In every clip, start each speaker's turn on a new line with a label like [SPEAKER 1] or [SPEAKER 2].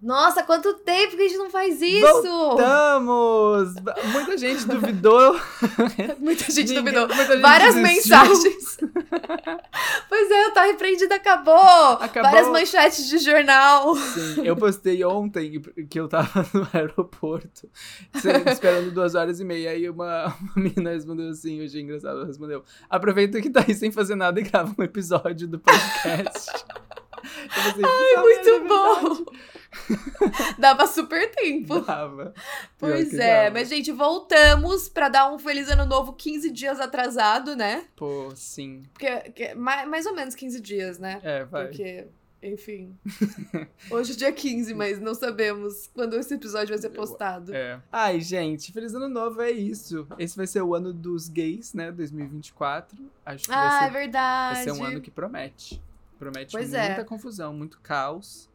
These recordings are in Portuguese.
[SPEAKER 1] Nossa, quanto tempo que a gente não faz isso!
[SPEAKER 2] Voltamos! Muita gente duvidou.
[SPEAKER 1] muita gente
[SPEAKER 2] Ninguém-
[SPEAKER 1] duvidou.
[SPEAKER 2] muita gente
[SPEAKER 1] Várias
[SPEAKER 2] desistiu.
[SPEAKER 1] mensagens. pois é, o Tá Repreendido acabou.
[SPEAKER 2] Acabou.
[SPEAKER 1] Várias manchetes de jornal.
[SPEAKER 2] Sim, eu postei ontem que eu tava no aeroporto, esperando duas horas e meia, aí uma, uma menina respondeu assim, hoje é engraçado, respondeu, aproveita que tá aí sem fazer nada e grava um episódio do podcast. Eu pensei, "Puta
[SPEAKER 1] Muito
[SPEAKER 2] merda,
[SPEAKER 1] bom. Dava super tempo.
[SPEAKER 2] é verdade." Dava.
[SPEAKER 1] Pois é,
[SPEAKER 2] dava.
[SPEAKER 1] mas gente, voltamos pra dar um feliz ano novo 15 dias atrasado, né?
[SPEAKER 2] Pô, sim.
[SPEAKER 1] Porque que- mais, mais ou menos 15 dias, né?
[SPEAKER 2] É, vai.
[SPEAKER 1] Porque, enfim. Hoje é dia 15, mas não sabemos quando esse episódio vai ser postado.
[SPEAKER 2] É. Ai, gente, feliz ano novo, é isso. Esse vai ser o ano dos gays, né, 2024. Acho que
[SPEAKER 1] Ah,
[SPEAKER 2] vai
[SPEAKER 1] é
[SPEAKER 2] ser,
[SPEAKER 1] verdade.
[SPEAKER 2] vai ser um ano que promete. Promete
[SPEAKER 1] Pois
[SPEAKER 2] muita
[SPEAKER 1] é.
[SPEAKER 2] confusão, muito caos.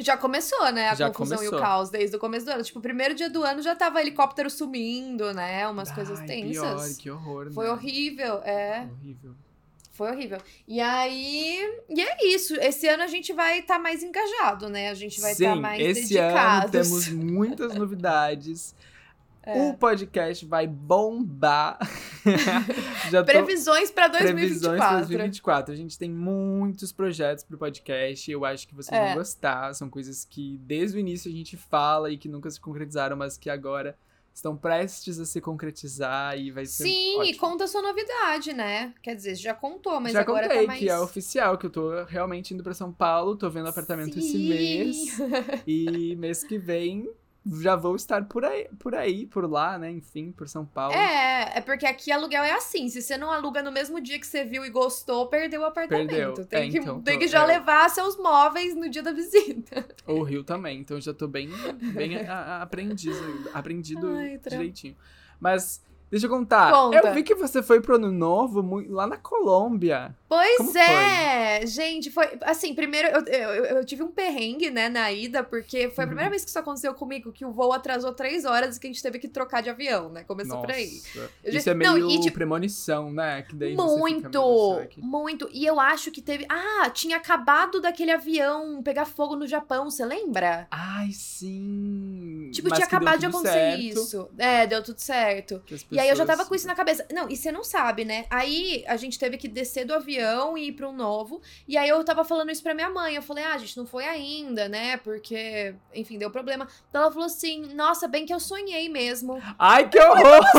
[SPEAKER 1] Já começou, né? A
[SPEAKER 2] Já
[SPEAKER 1] confusão e
[SPEAKER 2] começou.
[SPEAKER 1] o caos desde o começo do ano. Tipo, o primeiro dia do ano já tava helicóptero sumindo, né? Umas coisas
[SPEAKER 2] Ai,
[SPEAKER 1] tensas.
[SPEAKER 2] Pior, que horror,
[SPEAKER 1] Foi
[SPEAKER 2] né?
[SPEAKER 1] horrível, é.
[SPEAKER 2] Horrível.
[SPEAKER 1] Foi horrível. E aí. E é isso. Esse ano a gente vai estar mais engajado, né? A gente vai estar mais
[SPEAKER 2] esse ano
[SPEAKER 1] dedicados.
[SPEAKER 2] temos muitas novidades.
[SPEAKER 1] É.
[SPEAKER 2] O podcast vai bombar. Tô...
[SPEAKER 1] Previsões
[SPEAKER 2] Previsões
[SPEAKER 1] 2024.
[SPEAKER 2] para 2024. A gente tem muitos projetos pro podcast. Eu acho que vocês
[SPEAKER 1] É.
[SPEAKER 2] vão gostar. São coisas que desde o início a gente fala e que nunca se concretizaram, mas que agora estão prestes a se concretizar e vai ser
[SPEAKER 1] Sim, e
[SPEAKER 2] ótimo.
[SPEAKER 1] conta a sua novidade, né? Quer dizer, já contou, mas
[SPEAKER 2] Já
[SPEAKER 1] agora
[SPEAKER 2] contei
[SPEAKER 1] tá mais.
[SPEAKER 2] que é oficial, que eu tô realmente indo pra São Paulo, tô vendo apartamento esse
[SPEAKER 1] Sim.
[SPEAKER 2] mês. E mês que vem já vou estar por aí, por aí, por lá, né? Enfim, por São Paulo.
[SPEAKER 1] É, é porque aqui aluguel é assim. Se você não aluga no mesmo dia que você viu e gostou, perdeu o apartamento.
[SPEAKER 2] Perdeu.
[SPEAKER 1] Tem,
[SPEAKER 2] É,
[SPEAKER 1] que,
[SPEAKER 2] então,
[SPEAKER 1] tem
[SPEAKER 2] tô-
[SPEAKER 1] que já
[SPEAKER 2] é.
[SPEAKER 1] levar seus móveis no dia da visita.
[SPEAKER 2] O Rio também, então já tô bem, bem a- a- aprendiz, aprendido
[SPEAKER 1] Ai,
[SPEAKER 2] direitinho. Mas, deixa eu contar.
[SPEAKER 1] Conta.
[SPEAKER 2] Eu vi que você foi pro Ano Novo lá na Colômbia.
[SPEAKER 1] Pois
[SPEAKER 2] Como
[SPEAKER 1] é, gente, foi assim, primeiro eu, eu, eu tive um perrengue, né, na ida, porque foi a
[SPEAKER 2] Uhum.
[SPEAKER 1] primeira vez que isso aconteceu comigo, que o voo atrasou três horas e que a gente teve que trocar de avião, né, começou
[SPEAKER 2] Nossa.
[SPEAKER 1] por aí. Eu
[SPEAKER 2] Isso
[SPEAKER 1] já-
[SPEAKER 2] é meio
[SPEAKER 1] não, e, tipo,
[SPEAKER 2] premonição, né? Que daí
[SPEAKER 1] Muito,
[SPEAKER 2] "Meu Deus, será que-"
[SPEAKER 1] muito. E eu acho que teve. Ah, tinha acabado daquele avião pegar fogo no Japão, você lembra?
[SPEAKER 2] Ai, sim.
[SPEAKER 1] Tipo,
[SPEAKER 2] Mas
[SPEAKER 1] tinha acabado de acontecer
[SPEAKER 2] certo,
[SPEAKER 1] isso. É, deu tudo certo.
[SPEAKER 2] que as
[SPEAKER 1] E aí eu já tava com isso na cabeça. Não, e você não sabe, né? Aí a gente teve que descer do avião e ir pra um novo. E aí eu tava falando isso pra minha mãe. Eu falei, ah, a gente não foi ainda, né? Porque, enfim, deu problema. Então ela falou assim: nossa, bem que eu sonhei mesmo.
[SPEAKER 2] Ai, que horror!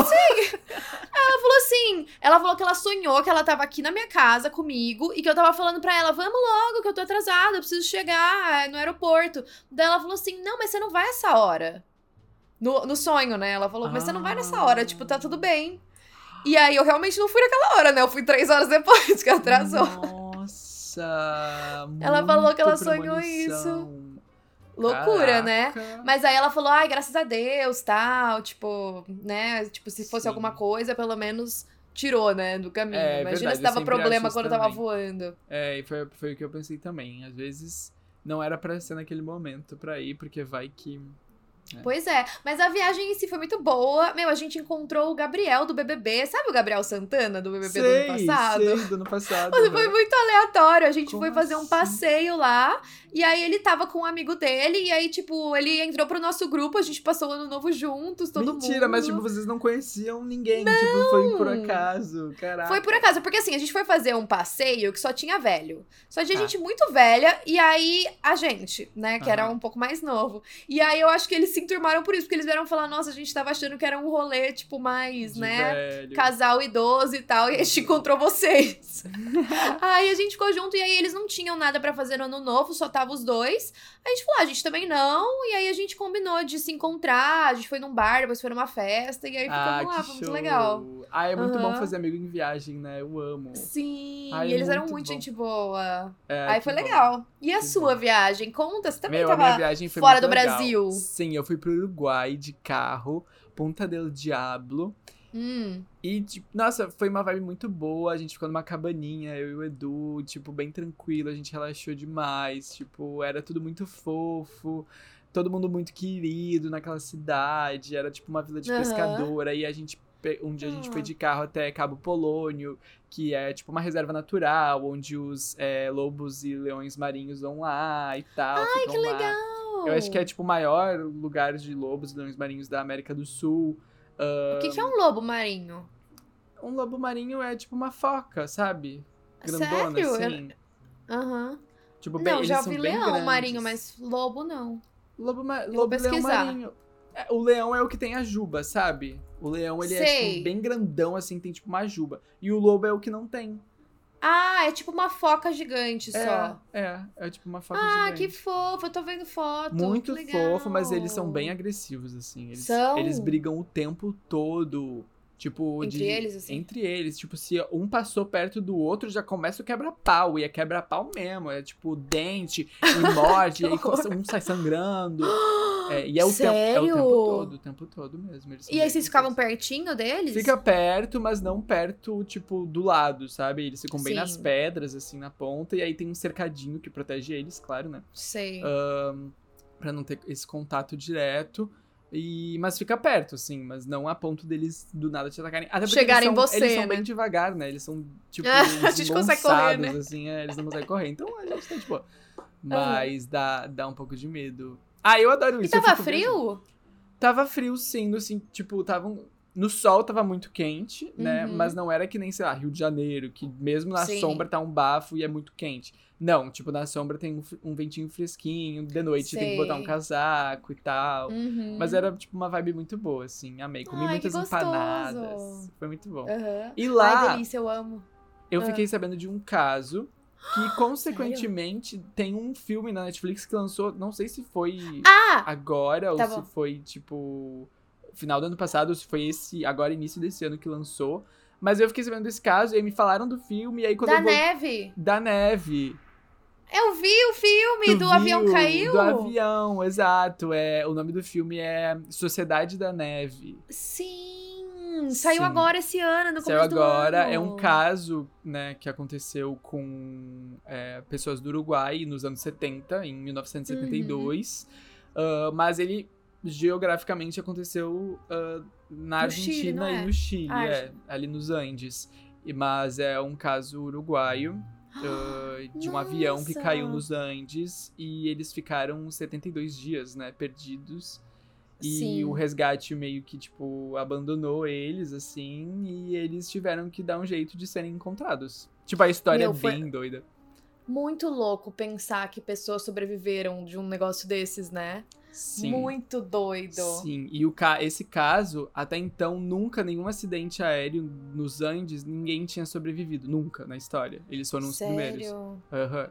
[SPEAKER 1] Ela falou assim: ela falou que ela sonhou que ela tava aqui na minha casa comigo e que eu tava falando pra ela: vamos logo, que eu tô atrasada, eu preciso chegar no aeroporto. Daí ela falou assim: não, mas você não vai essa hora. No, no sonho, né? Ela falou: mas você não vai nessa hora, tipo, tá tudo bem. E aí eu realmente não fui naquela hora, né? Eu fui três horas depois que atrasou.
[SPEAKER 2] Nossa!
[SPEAKER 1] Ela falou que ela sonhou
[SPEAKER 2] premonição.
[SPEAKER 1] Loucura, né?
[SPEAKER 2] Caraca.
[SPEAKER 1] Mas aí ela falou, ai, graças a Deus, tal, tipo, né? Tipo, se fosse
[SPEAKER 2] Sim.
[SPEAKER 1] alguma coisa, pelo menos tirou, né, do caminho.
[SPEAKER 2] É,
[SPEAKER 1] Imagina
[SPEAKER 2] verdade,
[SPEAKER 1] se dava problema quando
[SPEAKER 2] isso
[SPEAKER 1] tava
[SPEAKER 2] também.
[SPEAKER 1] voando.
[SPEAKER 2] É, e foi, foi o que eu pensei também. Às vezes não era pra ser naquele momento pra ir, porque vai que.
[SPEAKER 1] Pois é, mas a viagem em si foi muito boa. Meu, a gente encontrou o Gabriel do BBB. Sabe o Gabriel Santana do BBB do ano passado?
[SPEAKER 2] Sei, do ano passado.
[SPEAKER 1] Mas Foi muito aleatório. A gente
[SPEAKER 2] Como
[SPEAKER 1] foi fazer um
[SPEAKER 2] assim?
[SPEAKER 1] passeio lá. E aí ele tava com um amigo dele. E aí, tipo, ele entrou pro nosso grupo. A gente passou o ano novo juntos, todo mundo.
[SPEAKER 2] Mentira, mas tipo, vocês não conheciam ninguém. Tipo, foi por acaso. Caraca.
[SPEAKER 1] Foi por acaso, porque assim, a gente foi fazer um passeio que só tinha velho. Só tinha
[SPEAKER 2] Ah.
[SPEAKER 1] gente muito velha, e aí a gente, né, que era
[SPEAKER 2] Aham.
[SPEAKER 1] um pouco mais novo. E aí eu acho que eles se enturmaram por isso, porque eles vieram falar, nossa, a gente tava achando que era um rolê, tipo, mais,
[SPEAKER 2] De
[SPEAKER 1] né,
[SPEAKER 2] velho.
[SPEAKER 1] casal idoso e tal, e a gente encontrou vocês. aí a gente ficou junto, e aí eles não tinham nada pra fazer no ano novo, só tava os dois. Aí a gente falou, ah, a gente também não, e aí a gente combinou de se encontrar, a gente foi num bar, depois foi numa festa, e aí
[SPEAKER 2] Ah,
[SPEAKER 1] ficamos lá,
[SPEAKER 2] que
[SPEAKER 1] foi muito legal.
[SPEAKER 2] Ah, é muito bom
[SPEAKER 1] Aham.
[SPEAKER 2] fazer amigo em viagem, né? Eu amo.
[SPEAKER 1] Sim,
[SPEAKER 2] Ai,
[SPEAKER 1] e eles eram
[SPEAKER 2] muito
[SPEAKER 1] muito
[SPEAKER 2] bom.
[SPEAKER 1] gente boa.
[SPEAKER 2] É,
[SPEAKER 1] Aí foi
[SPEAKER 2] bom.
[SPEAKER 1] legal. E a
[SPEAKER 2] Que
[SPEAKER 1] sua
[SPEAKER 2] bom.
[SPEAKER 1] viagem? Conta, você também
[SPEAKER 2] Meu, a
[SPEAKER 1] tava
[SPEAKER 2] minha viagem foi
[SPEAKER 1] fora
[SPEAKER 2] muito
[SPEAKER 1] do
[SPEAKER 2] legal.
[SPEAKER 1] Brasil.
[SPEAKER 2] Sim, eu fui pro Uruguai de carro, Ponta del Diablo.
[SPEAKER 1] Hum,
[SPEAKER 2] E, tipo, nossa, foi uma vibe muito boa. A gente ficou numa cabaninha, eu e o Edu, tipo, bem tranquilo. A gente relaxou demais. Tipo, era tudo muito fofo. Todo mundo muito querido naquela cidade. Era, tipo, uma vila de
[SPEAKER 1] Aham.
[SPEAKER 2] pescador. Aí a gente. Um dia a gente
[SPEAKER 1] Ah.
[SPEAKER 2] foi de carro até Cabo Polônio, que é tipo uma reserva natural, onde os é, lobos e leões marinhos vão lá e tal.
[SPEAKER 1] Ai, que
[SPEAKER 2] lá. Eu acho que é, tipo, o maior lugar de lobos e leões marinhos da América do Sul.
[SPEAKER 1] O que, que é um lobo marinho?
[SPEAKER 2] Um lobo marinho é tipo uma foca, sabe? Grandona,
[SPEAKER 1] Sério?
[SPEAKER 2] assim.
[SPEAKER 1] Aham.
[SPEAKER 2] Tipo, bem,
[SPEAKER 1] Não,
[SPEAKER 2] eles
[SPEAKER 1] já vi
[SPEAKER 2] bem
[SPEAKER 1] leão
[SPEAKER 2] grandes.
[SPEAKER 1] marinho, mas lobo não.
[SPEAKER 2] Lobo, ma... lobo leão marinho. É, o leão é o que tem a juba, sabe? O leão, ele é,
[SPEAKER 1] Sei.
[SPEAKER 2] tipo, bem grandão, assim, tem, tipo, uma juba. E o lobo é o que não tem.
[SPEAKER 1] Ah, é tipo uma foca gigante
[SPEAKER 2] É,
[SPEAKER 1] só.
[SPEAKER 2] é. É tipo uma foca
[SPEAKER 1] Ah,
[SPEAKER 2] gigante.
[SPEAKER 1] que fofo, eu tô vendo foto.
[SPEAKER 2] Muito fofo, mas eles são bem agressivos, assim. Eles,
[SPEAKER 1] São?
[SPEAKER 2] eles brigam o tempo todo. Tipo,
[SPEAKER 1] Entre
[SPEAKER 2] de-
[SPEAKER 1] eles, assim?
[SPEAKER 2] Entre eles. Tipo, se um passou perto do outro, já começa o quebra-pau. E é quebra-pau mesmo. É tipo, dente, e morde, e aí um sai sangrando. É, e é o, tempo, é o tempo todo, o tempo todo mesmo.
[SPEAKER 1] E aí vocês ficavam pertinho deles?
[SPEAKER 2] Fica perto, mas não perto, tipo, do lado, sabe? Eles ficam bem
[SPEAKER 1] Sim.
[SPEAKER 2] nas pedras, assim, na ponta. E aí tem um cercadinho que protege eles, claro, né?
[SPEAKER 1] Sei.
[SPEAKER 2] Ahn, pra não ter esse contato direto. E, mas fica perto, assim, mas não a ponto deles do nada te atacarem. Até porque
[SPEAKER 1] Chegarem
[SPEAKER 2] eles são,
[SPEAKER 1] você,
[SPEAKER 2] Eles são
[SPEAKER 1] né?
[SPEAKER 2] bem devagar, né? Eles são, tipo,
[SPEAKER 1] a gente consegue correr, né?
[SPEAKER 2] assim, é, eles não conseguem correr. Então a gente tá, tipo, mas dá, dá um pouco de medo. Ah, eu adoro
[SPEAKER 1] E
[SPEAKER 2] isso. eu
[SPEAKER 1] tava frio?
[SPEAKER 2] Tava frio, sim, assim, tipo, tava. um- No sol tava muito quente, né?
[SPEAKER 1] Uhum.
[SPEAKER 2] Mas não era que nem, sei lá, Rio de Janeiro, que mesmo na
[SPEAKER 1] Sim.
[SPEAKER 2] sombra tá um bafo e é muito quente. Não, tipo, na sombra tem um, um ventinho fresquinho, de noite tem que botar um
[SPEAKER 1] Sei.
[SPEAKER 2] casaco e tal.
[SPEAKER 1] Uhum.
[SPEAKER 2] Mas era, tipo, uma vibe muito boa, assim. Amei. Comi
[SPEAKER 1] Ai,
[SPEAKER 2] muitas empanadas. Foi muito bom.
[SPEAKER 1] Aham.
[SPEAKER 2] E
[SPEAKER 1] Ai,
[SPEAKER 2] lá,
[SPEAKER 1] delícia, eu amo.
[SPEAKER 2] eu
[SPEAKER 1] Ah.
[SPEAKER 2] fiquei sabendo de um caso que, consequentemente, tem um filme na Netflix que lançou. Não sei se foi
[SPEAKER 1] Ah!
[SPEAKER 2] agora
[SPEAKER 1] Tá
[SPEAKER 2] ou
[SPEAKER 1] bom.
[SPEAKER 2] se foi, tipo, final do ano passado, foi esse, agora, início desse ano que lançou. Mas eu fiquei sabendo desse caso e me falaram do filme, e aí quando
[SPEAKER 1] Da
[SPEAKER 2] vou...
[SPEAKER 1] neve.
[SPEAKER 2] Da neve.
[SPEAKER 1] Eu vi o filme
[SPEAKER 2] Tu
[SPEAKER 1] do avião
[SPEAKER 2] viu?
[SPEAKER 1] caiu.
[SPEAKER 2] Do avião, exato. É, o nome do filme é Sociedade da Neve.
[SPEAKER 1] Sim, saiu
[SPEAKER 2] Sim.
[SPEAKER 1] agora esse ano, no
[SPEAKER 2] Saiu
[SPEAKER 1] começo do
[SPEAKER 2] agora. É um caso, né, que aconteceu com é, pessoas do Uruguai nos anos 70, em 1972.
[SPEAKER 1] Uhum.
[SPEAKER 2] Ah, mas ele geograficamente aconteceu ah, na
[SPEAKER 1] No Chile,
[SPEAKER 2] Argentina
[SPEAKER 1] não
[SPEAKER 2] e
[SPEAKER 1] é?
[SPEAKER 2] no Chile,
[SPEAKER 1] Ah,
[SPEAKER 2] é, ali nos Andes. E- Mas é um caso uruguaio. ah, de um avião que
[SPEAKER 1] Nossa!
[SPEAKER 2] caiu nos Andes e eles ficaram 72 dias, né, perdidos. E
[SPEAKER 1] Sim.
[SPEAKER 2] o resgate meio que, tipo, abandonou eles, assim, e eles tiveram que dar um jeito de serem encontrados. Tipo, a história
[SPEAKER 1] Meu,
[SPEAKER 2] é
[SPEAKER 1] foi-
[SPEAKER 2] bem doida.
[SPEAKER 1] Muito louco pensar que pessoas sobreviveram de um negócio desses, né?
[SPEAKER 2] Sim.
[SPEAKER 1] Muito doido.
[SPEAKER 2] Sim, e o ca esse caso, até então, nunca, nenhum acidente aéreo nos Andes, ninguém tinha sobrevivido. Nunca na história. Eles foram os primeiros.
[SPEAKER 1] Sério?
[SPEAKER 2] Aham.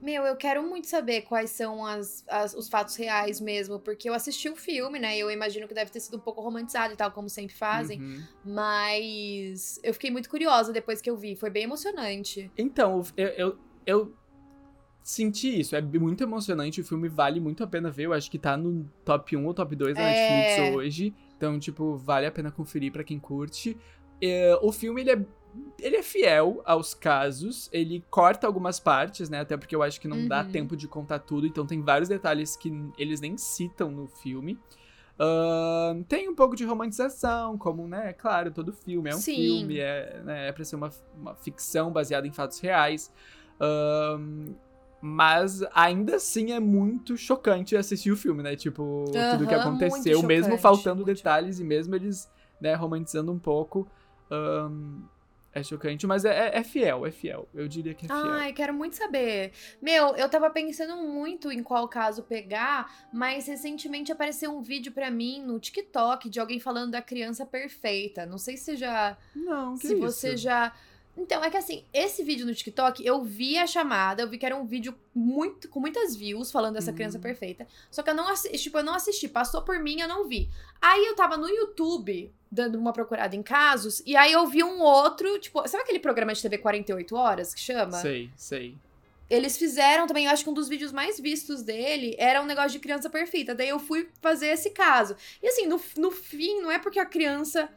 [SPEAKER 1] Meu, eu quero muito saber quais são as, as- os fatos reais mesmo, porque eu assisti o filme, né? e Eu imagino que deve ter sido um pouco romantizado e tal, como sempre fazem.
[SPEAKER 2] Uhum.
[SPEAKER 1] Mas eu fiquei muito curiosa depois que eu vi. Foi bem emocionante.
[SPEAKER 2] Então, eu, eu, eu senti isso. É muito emocionante. O filme vale muito a pena ver. Eu acho que tá no top 1 ou top 2 da
[SPEAKER 1] É.
[SPEAKER 2] Netflix hoje. Então, tipo, vale a pena conferir pra quem curte. É, o filme, ele é, ele é fiel aos casos. Ele corta algumas partes, né? Até porque eu acho que não dá
[SPEAKER 1] Uhum.
[SPEAKER 2] tempo de contar tudo. Então, tem vários detalhes que eles nem citam no filme. Ahn, tem um pouco de romantização, como, né? Claro, todo filme é um
[SPEAKER 1] Sim.
[SPEAKER 2] filme, é, né, é pra ser uma, uma ficção baseada em fatos reais. Ahn, mas ainda assim é muito chocante assistir o filme, né? Tipo, tudo que aconteceu, mesmo
[SPEAKER 1] chocante,
[SPEAKER 2] faltando detalhes e mesmo eles, né, romantizando um pouco. ahn, é chocante, mas é, é- é fiel, é fiel. Eu diria que é fiel.
[SPEAKER 1] Ai, quero muito saber. Meu, eu tava pensando muito em qual caso pegar, mas recentemente apareceu um vídeo pra mim no TikTok de alguém falando da criança perfeita. Não sei se já
[SPEAKER 2] Não, que
[SPEAKER 1] se
[SPEAKER 2] isso?
[SPEAKER 1] você já. Então, é que assim, esse vídeo no TikTok, eu vi a chamada, eu vi que era um vídeo muito, com muitas views falando dessa criança
[SPEAKER 2] Hum.
[SPEAKER 1] perfeita. Só que eu não assisti, tipo, eu não assisti, passou por mim, eu não vi. Aí eu tava no YouTube, dando uma procurada em casos, e aí eu vi um outro, tipo, sabe aquele programa de TV 48 horas que chama?
[SPEAKER 2] Sei, sei.
[SPEAKER 1] Eles fizeram também, eu acho que um dos vídeos mais vistos dele era um negócio de criança perfeita. Daí eu fui fazer esse caso. E assim, no, no fim, não é porque a criança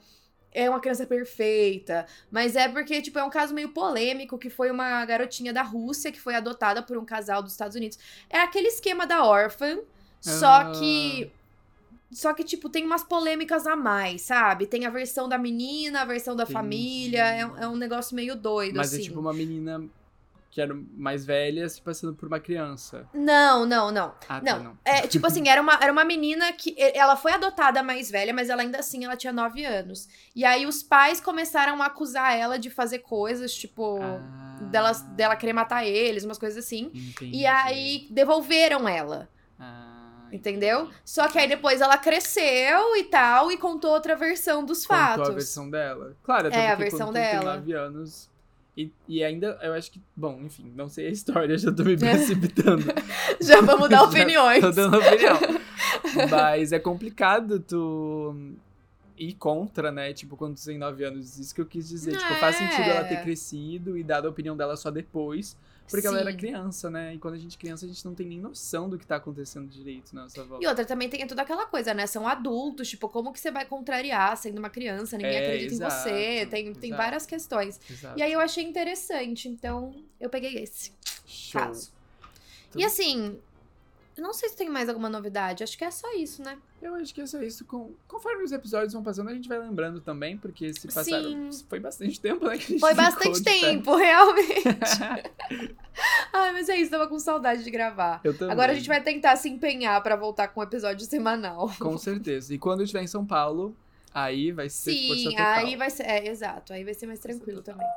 [SPEAKER 1] é uma criança perfeita, mas é porque, tipo, é um caso meio polêmico, que foi uma garotinha da Rússia que foi adotada por um casal dos Estados Unidos. É aquele esquema da órfã, só
[SPEAKER 2] Ah.
[SPEAKER 1] que... Só que, tipo, tem umas polêmicas a mais, sabe? Tem a versão da menina, a versão da família. É, um- é um negócio meio doido,
[SPEAKER 2] Mas
[SPEAKER 1] assim.
[SPEAKER 2] é tipo uma menina que era mais velha se passando por uma criança.
[SPEAKER 1] Não, não, não.
[SPEAKER 2] Ah, tá,
[SPEAKER 1] Não,
[SPEAKER 2] não.
[SPEAKER 1] é tipo assim, era uma, era uma menina que ela foi adotada mais velha, mas ela ainda assim ela tinha 9 anos. E aí os pais começaram a acusar ela de fazer coisas, tipo,
[SPEAKER 2] Ah,
[SPEAKER 1] dela, dela querer matar eles, umas coisas assim.
[SPEAKER 2] entendi.
[SPEAKER 1] E aí devolveram ela,
[SPEAKER 2] Ah,
[SPEAKER 1] entendeu? Só que aí depois ela cresceu e tal e contou outra versão dos
[SPEAKER 2] Contou
[SPEAKER 1] fatos.
[SPEAKER 2] a versão dela. Claro, até
[SPEAKER 1] É, a
[SPEAKER 2] porque
[SPEAKER 1] versão
[SPEAKER 2] quando tu tem
[SPEAKER 1] dela.
[SPEAKER 2] 9 anos. E, e ainda, eu acho que. Bom, enfim, não sei a história, já tô me precipitando.
[SPEAKER 1] Já vamos dar opiniões.
[SPEAKER 2] Tô dando opinião. Mas é complicado tu ir contra, né? Tipo, quando tu tem 9 anos. Isso que eu quis dizer. Tipo, faz
[SPEAKER 1] É.
[SPEAKER 2] sentido ela ter crescido e dado a opinião dela só depois. Porque ela era
[SPEAKER 1] Sim.
[SPEAKER 2] criança, né? E quando a gente é criança, a gente não tem nem noção do que tá acontecendo direito na nossa volta.
[SPEAKER 1] E outra também tem toda aquela coisa, né? São adultos, tipo, como que você vai contrariar sendo uma criança? Ninguém
[SPEAKER 2] É,
[SPEAKER 1] acredita
[SPEAKER 2] exato,
[SPEAKER 1] em você. Tem, tem várias questões.
[SPEAKER 2] Exato.
[SPEAKER 1] E aí eu achei interessante, então eu peguei esse
[SPEAKER 2] Show.
[SPEAKER 1] caso.
[SPEAKER 2] Tudo-
[SPEAKER 1] E assim, eu não sei se tem mais alguma novidade, acho que é só isso, né?
[SPEAKER 2] Eu acho que é só isso. Com... Conforme os episódios vão passando, a gente vai lembrando também, porque se passaram.
[SPEAKER 1] Sim.
[SPEAKER 2] Foi bastante tempo, né? Que a gente
[SPEAKER 1] Foi bastante tempo, realmente. Ai, mas é isso, tava com saudade de gravar.
[SPEAKER 2] Eu também.
[SPEAKER 1] Agora a gente vai tentar se empenhar pra voltar com um episódio semanal.
[SPEAKER 2] Com certeza. E quando eu estiver em São Paulo, aí vai ser
[SPEAKER 1] Sim, aí vai ser. É, exato. Aí vai ser mais tranquilo também.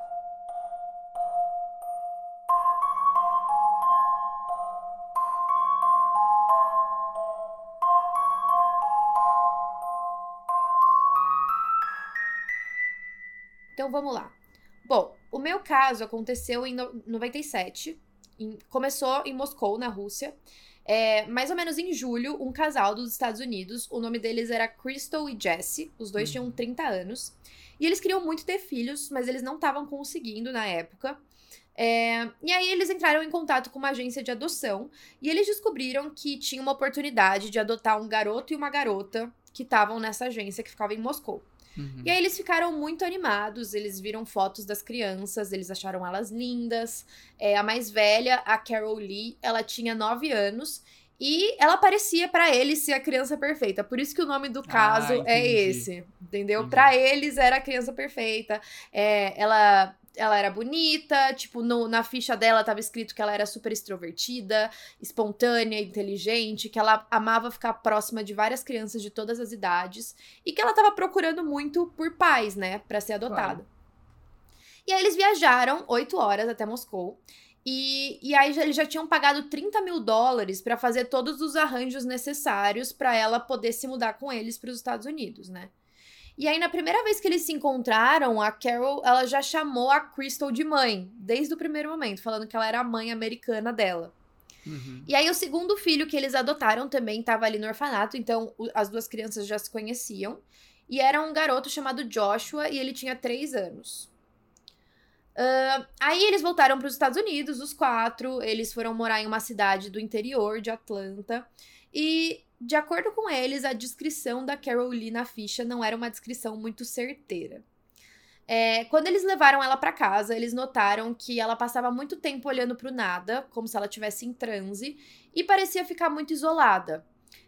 [SPEAKER 1] Vamos lá. Bom, o meu caso aconteceu em no- 97. em- começou em Moscou, na Rússia. É, mais ou menos em julho, um casal dos Estados Unidos, o nome deles era Crystal e Jesse, os dois
[SPEAKER 2] Uhum.
[SPEAKER 1] tinham 30 anos. E eles queriam muito ter filhos, mas eles não estavam conseguindo na época. É, e aí eles entraram em contato com uma agência de adoção e eles descobriram que tinha uma oportunidade de adotar um garoto e uma garota que estavam nessa agência que ficava em Moscou.
[SPEAKER 2] Uhum.
[SPEAKER 1] E aí eles ficaram muito animados, eles viram fotos das crianças, eles acharam elas lindas. É, a mais velha, a Carol Lee, ela tinha 9 anos e ela parecia pra eles ser a criança perfeita. Por isso que o nome do caso é
[SPEAKER 2] entendi.
[SPEAKER 1] esse, entendeu? Pra eles era a criança perfeita. É, ela ela era bonita, tipo, no- na ficha dela tava escrito que ela era super extrovertida, espontânea, inteligente, que ela amava ficar próxima de várias crianças de todas as idades e que ela tava procurando muito por pais, né, Pra ser adotada. E aí eles viajaram oito horas até Moscou. E, e aí eles já tinham pagado 30 mil dólares pra fazer todos os arranjos necessários pra ela poder se mudar com eles pros Estados Unidos, né? E aí, na primeira vez que eles se encontraram, a Carol, ela já chamou a Crystal de mãe, desde o primeiro momento, falando que ela era a mãe americana dela.
[SPEAKER 2] Uhum.
[SPEAKER 1] E aí, o segundo filho que eles adotaram também estava ali no orfanato, então o- as duas crianças já se conheciam. E era um garoto chamado Joshua, e ele tinha três anos. Ah, aí eles voltaram para os Estados Unidos, os quatro. Eles foram morar em uma cidade do interior de Atlanta. E, de acordo com eles, a descrição da Carol Lee na ficha não era uma descrição muito certeira. É, quando eles levaram ela para casa, eles notaram que ela passava muito tempo olhando para o nada, como se ela estivesse em transe, e parecia ficar muito isolada.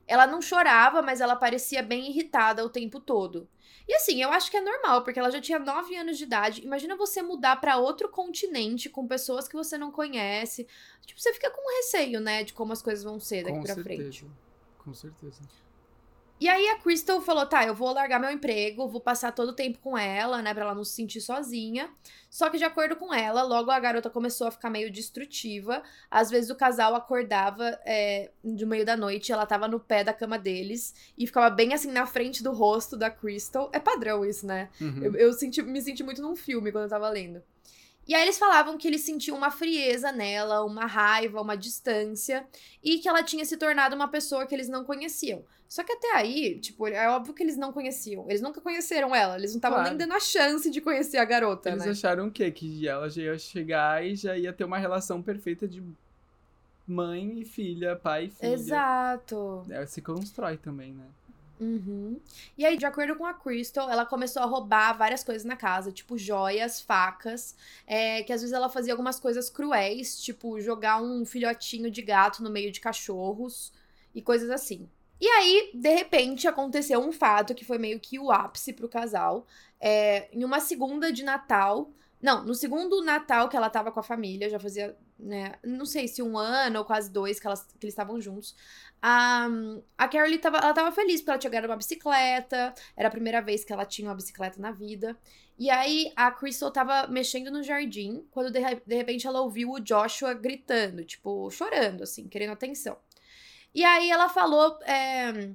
[SPEAKER 1] Ela não chorava, mas ela parecia bem irritada o tempo todo. E assim, eu acho que é normal, porque ela já tinha 9 anos de idade. Imagina você mudar para outro continente com pessoas que você não conhece. Tipo, você fica com receio, né, de como as coisas vão ser daqui
[SPEAKER 2] certeza.
[SPEAKER 1] frente.
[SPEAKER 2] Com certeza.
[SPEAKER 1] E aí a Crystal falou: tá, eu vou largar meu emprego, vou passar todo o tempo com ela, né, pra ela não se sentir sozinha. Só que, de acordo com ela, logo a garota começou a ficar meio destrutiva. Às vezes o casal acordava é, de meio da noite, ela tava no pé da cama deles e ficava bem assim na frente do rosto da Crystal. É padrão isso, né?
[SPEAKER 2] Uhum.
[SPEAKER 1] Eu, eu senti, me senti muito num filme quando eu tava lendo. E aí eles falavam que eles sentiam uma frieza nela, uma raiva, uma distância, e que ela tinha se tornado uma pessoa que eles não conheciam. Só que até aí, tipo, é óbvio que eles não conheciam. Eles nunca conheceram ela, eles não estavam
[SPEAKER 2] Claro.
[SPEAKER 1] nem dando a chance de conhecer a garota,
[SPEAKER 2] Eles
[SPEAKER 1] né?
[SPEAKER 2] acharam o quê? Que ela já ia chegar e já ia ter uma relação perfeita de mãe e filha, pai e filha.
[SPEAKER 1] Exato.
[SPEAKER 2] Ela se constrói também, né?
[SPEAKER 1] Uhum. E aí, de acordo com a Crystal, ela começou a roubar várias coisas na casa, tipo joias, facas, é, que às vezes ela fazia algumas coisas cruéis, tipo jogar um filhotinho de gato no meio de cachorros e coisas assim. E aí, de repente, aconteceu um fato que foi meio que o ápice pro casal. É, em uma segunda de Natal, Não, no segundo Natal que ela tava com a família, já fazia, né, não sei se um ano ou quase dois que, elas, que eles estavam juntos. A, a Carol tava, ela tava feliz porque ela tinha ganhado uma bicicleta, era a primeira vez que ela tinha uma bicicleta na vida. E aí a Crystal tava mexendo no jardim, quando de, de repente ela ouviu o Joshua gritando, tipo, chorando, assim, querendo atenção. E aí ela falou é,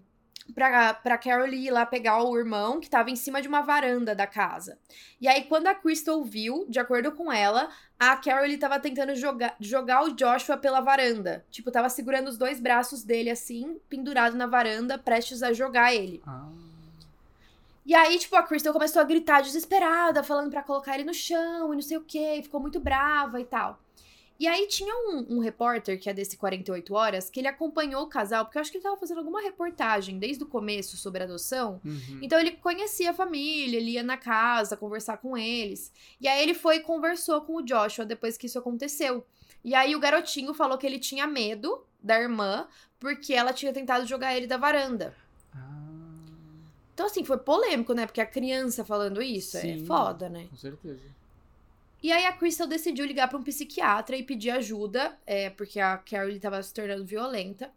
[SPEAKER 1] pra, pra Carol ir lá pegar o irmão que tava em cima de uma varanda da casa. E aí, quando a Crystal viu, de acordo com ela, a Carol tava tentando jogar, jogar o Joshua pela varanda. Tipo, tava segurando os dois braços dele assim, pendurado na varanda, prestes a jogar ele.
[SPEAKER 2] Ah.
[SPEAKER 1] E aí, tipo, a Crystal começou a gritar desesperada, falando para colocar ele no chão e não sei o que, ficou muito brava e tal. E aí tinha um, um, repórter, que é desse 48 Horas, que ele acompanhou o casal, porque eu acho que ele tava fazendo alguma reportagem desde o começo sobre adoção.
[SPEAKER 2] Uhum.
[SPEAKER 1] Então ele conhecia a família, ele ia na casa conversar com eles. E aí ele foi e conversou com o Joshua depois que isso aconteceu. E aí o garotinho falou que ele tinha medo da irmã, porque ela tinha tentado jogar ele da varanda.
[SPEAKER 2] Ah,
[SPEAKER 1] Então, assim, foi polêmico, né? Porque a criança falando isso é
[SPEAKER 2] Sim.
[SPEAKER 1] foda, né?
[SPEAKER 2] com certeza.
[SPEAKER 1] E aí a Crystal decidiu ligar pra um psiquiatra e pedir ajuda, é, porque a Carol estava se tornando violenta.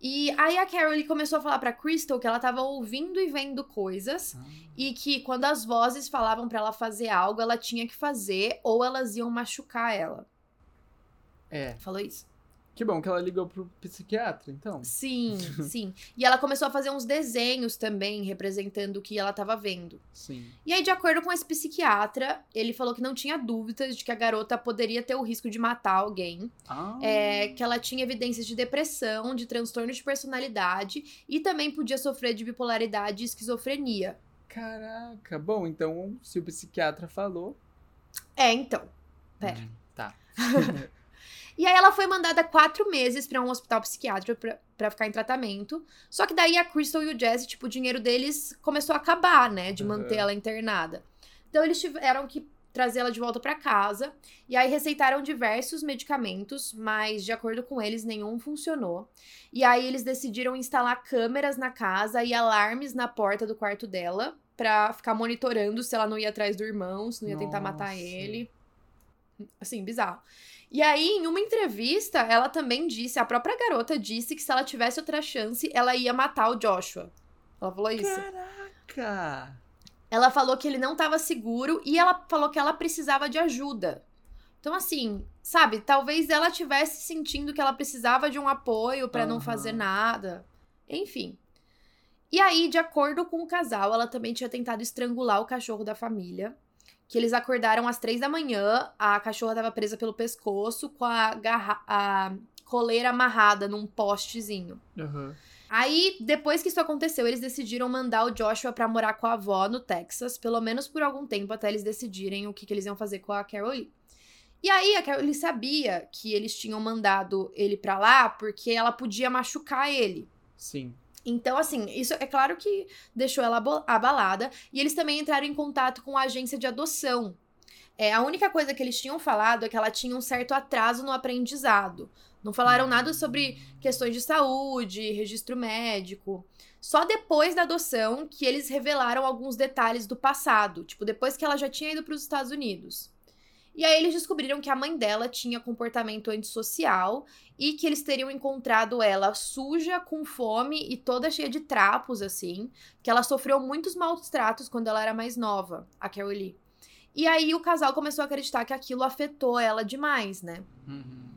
[SPEAKER 1] E aí a Carol começou a falar pra Crystal que ela tava ouvindo e vendo coisas
[SPEAKER 2] Ah.
[SPEAKER 1] e que quando as vozes falavam pra ela fazer algo, ela tinha que fazer ou elas iam machucar ela.
[SPEAKER 2] É.
[SPEAKER 1] Falou isso?
[SPEAKER 2] Que bom que ela ligou pro psiquiatra, então.
[SPEAKER 1] Sim, sim. E ela começou a fazer uns desenhos também representando o que ela tava vendo.
[SPEAKER 2] Sim.
[SPEAKER 1] E aí, de acordo com esse psiquiatra, ele falou que não tinha dúvidas de que a garota poderia ter o risco de matar alguém.
[SPEAKER 2] Ah.
[SPEAKER 1] É, que ela tinha evidências de depressão, de transtorno de personalidade e também podia sofrer de bipolaridade e esquizofrenia.
[SPEAKER 2] Caraca. Bom, então, se o psiquiatra falou.
[SPEAKER 1] É, então. Pera.
[SPEAKER 2] Hum, tá.
[SPEAKER 1] E aí ela foi mandada quatro meses pra um hospital psiquiátrico pra, pra ficar em tratamento. Só que daí a Crystal e o Jesse, tipo, o dinheiro deles começou a acabar, né? De manter ela internada. Então eles tiveram que trazer ela de volta pra casa. E aí receitaram diversos medicamentos, mas de acordo com eles, nenhum funcionou. E aí eles decidiram instalar câmeras na casa e alarmes na porta do quarto dela pra ficar monitorando se ela não ia atrás do irmão, se não ia tentar matar
[SPEAKER 2] Nossa.
[SPEAKER 1] ele. Assim, bizarro. E aí, em uma entrevista, ela também disse, a própria garota disse que se ela tivesse outra chance, ela ia matar o Joshua. Ela falou isso.
[SPEAKER 2] Caraca.
[SPEAKER 1] Ela falou que ele não estava seguro e ela falou que ela precisava de ajuda. Então, assim, sabe, talvez ela tivesse sentindo que ela precisava de um apoio pra não
[SPEAKER 2] Aham.
[SPEAKER 1] fazer nada. Enfim. E aí, de acordo com o casal, ela também tinha tentado estrangular o cachorro da família. Que eles acordaram às três da manhã, a cachorra estava presa pelo pescoço com a, garra a coleira amarrada num postezinho.
[SPEAKER 2] Aham.
[SPEAKER 1] Aí, depois que isso aconteceu, eles decidiram mandar o Joshua pra morar com a avó no Texas, pelo menos por algum tempo, até eles decidirem o que, que eles iam fazer com a Carol Lee. E aí, a Carol Lee sabia que eles tinham mandado ele pra lá porque ela podia machucar ele.
[SPEAKER 2] Sim.
[SPEAKER 1] Então, assim, isso é claro que deixou ela abalada. E eles também entraram em contato com a agência de adoção. É, a única coisa que eles tinham falado é que ela tinha um certo atraso no aprendizado. Não falaram nada sobre questões de saúde, registro médico. Só depois da adoção que eles revelaram alguns detalhes do passado, tipo, depois que ela já tinha ido para os Estados Unidos. E aí eles descobriram que a mãe dela tinha comportamento antissocial e que eles teriam encontrado ela suja, com fome e toda cheia de trapos, assim, que ela sofreu muitos maus tratos quando ela era mais nova, a Carol. E aí o casal começou a acreditar que aquilo afetou ela demais, né?
[SPEAKER 2] Uhum.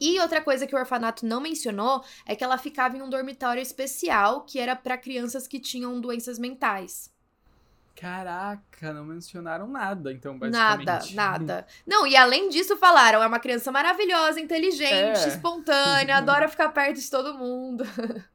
[SPEAKER 1] E outra coisa que o orfanato não mencionou é que ela ficava em um dormitório especial que era para crianças que tinham doenças mentais.
[SPEAKER 2] Caraca, não mencionaram nada, então, basicamente.
[SPEAKER 1] Nada, nada. Não, e além disso falaram, é uma criança maravilhosa, inteligente,
[SPEAKER 2] É.
[SPEAKER 1] espontânea, adora ficar perto de todo mundo.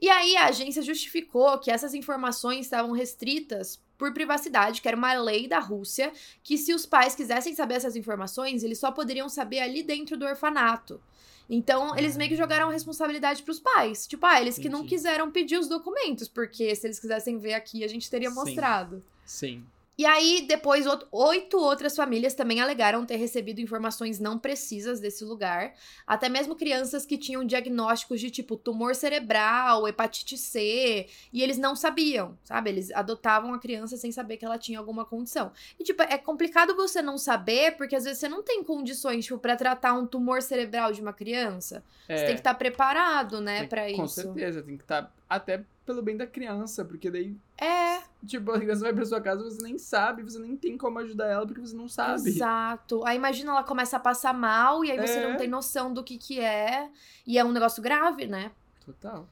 [SPEAKER 1] e aí a agência justificou que essas informações estavam restritas por privacidade, que era uma lei da Rússia, que se os pais quisessem saber essas informações, eles só poderiam saber ali dentro do orfanato. Então, eles meio que jogaram a responsabilidade pros pais. Tipo, ah, eles que não
[SPEAKER 2] Entendi.
[SPEAKER 1] quiseram pedir os documentos, porque se eles quisessem ver aqui, a gente teria
[SPEAKER 2] Sim.
[SPEAKER 1] mostrado.
[SPEAKER 2] Sim.
[SPEAKER 1] E aí, depois, oito- outras famílias também alegaram ter recebido informações não precisas desse lugar. Até mesmo crianças que tinham diagnósticos de tipo tumor cerebral, hepatite C, e eles não sabiam, sabe? Eles adotavam a criança sem saber que ela tinha alguma condição. E, tipo, é complicado você não saber, porque às vezes você não tem condições, tipo, pra tratar um tumor cerebral de uma criança. Você tem que estar preparado, né,
[SPEAKER 2] tem-
[SPEAKER 1] pra
[SPEAKER 2] Com
[SPEAKER 1] isso.
[SPEAKER 2] certeza, tem que estar até pelo bem da criança, porque daí,
[SPEAKER 1] É,
[SPEAKER 2] tipo, a criança vai pra sua casa, você nem sabe, você nem tem como ajudar ela, porque você não sabe.
[SPEAKER 1] Exato. Aí imagina ela começa a passar mal e aí você
[SPEAKER 2] É.
[SPEAKER 1] não tem noção do que que é. E é um negócio grave, né?
[SPEAKER 2] Total.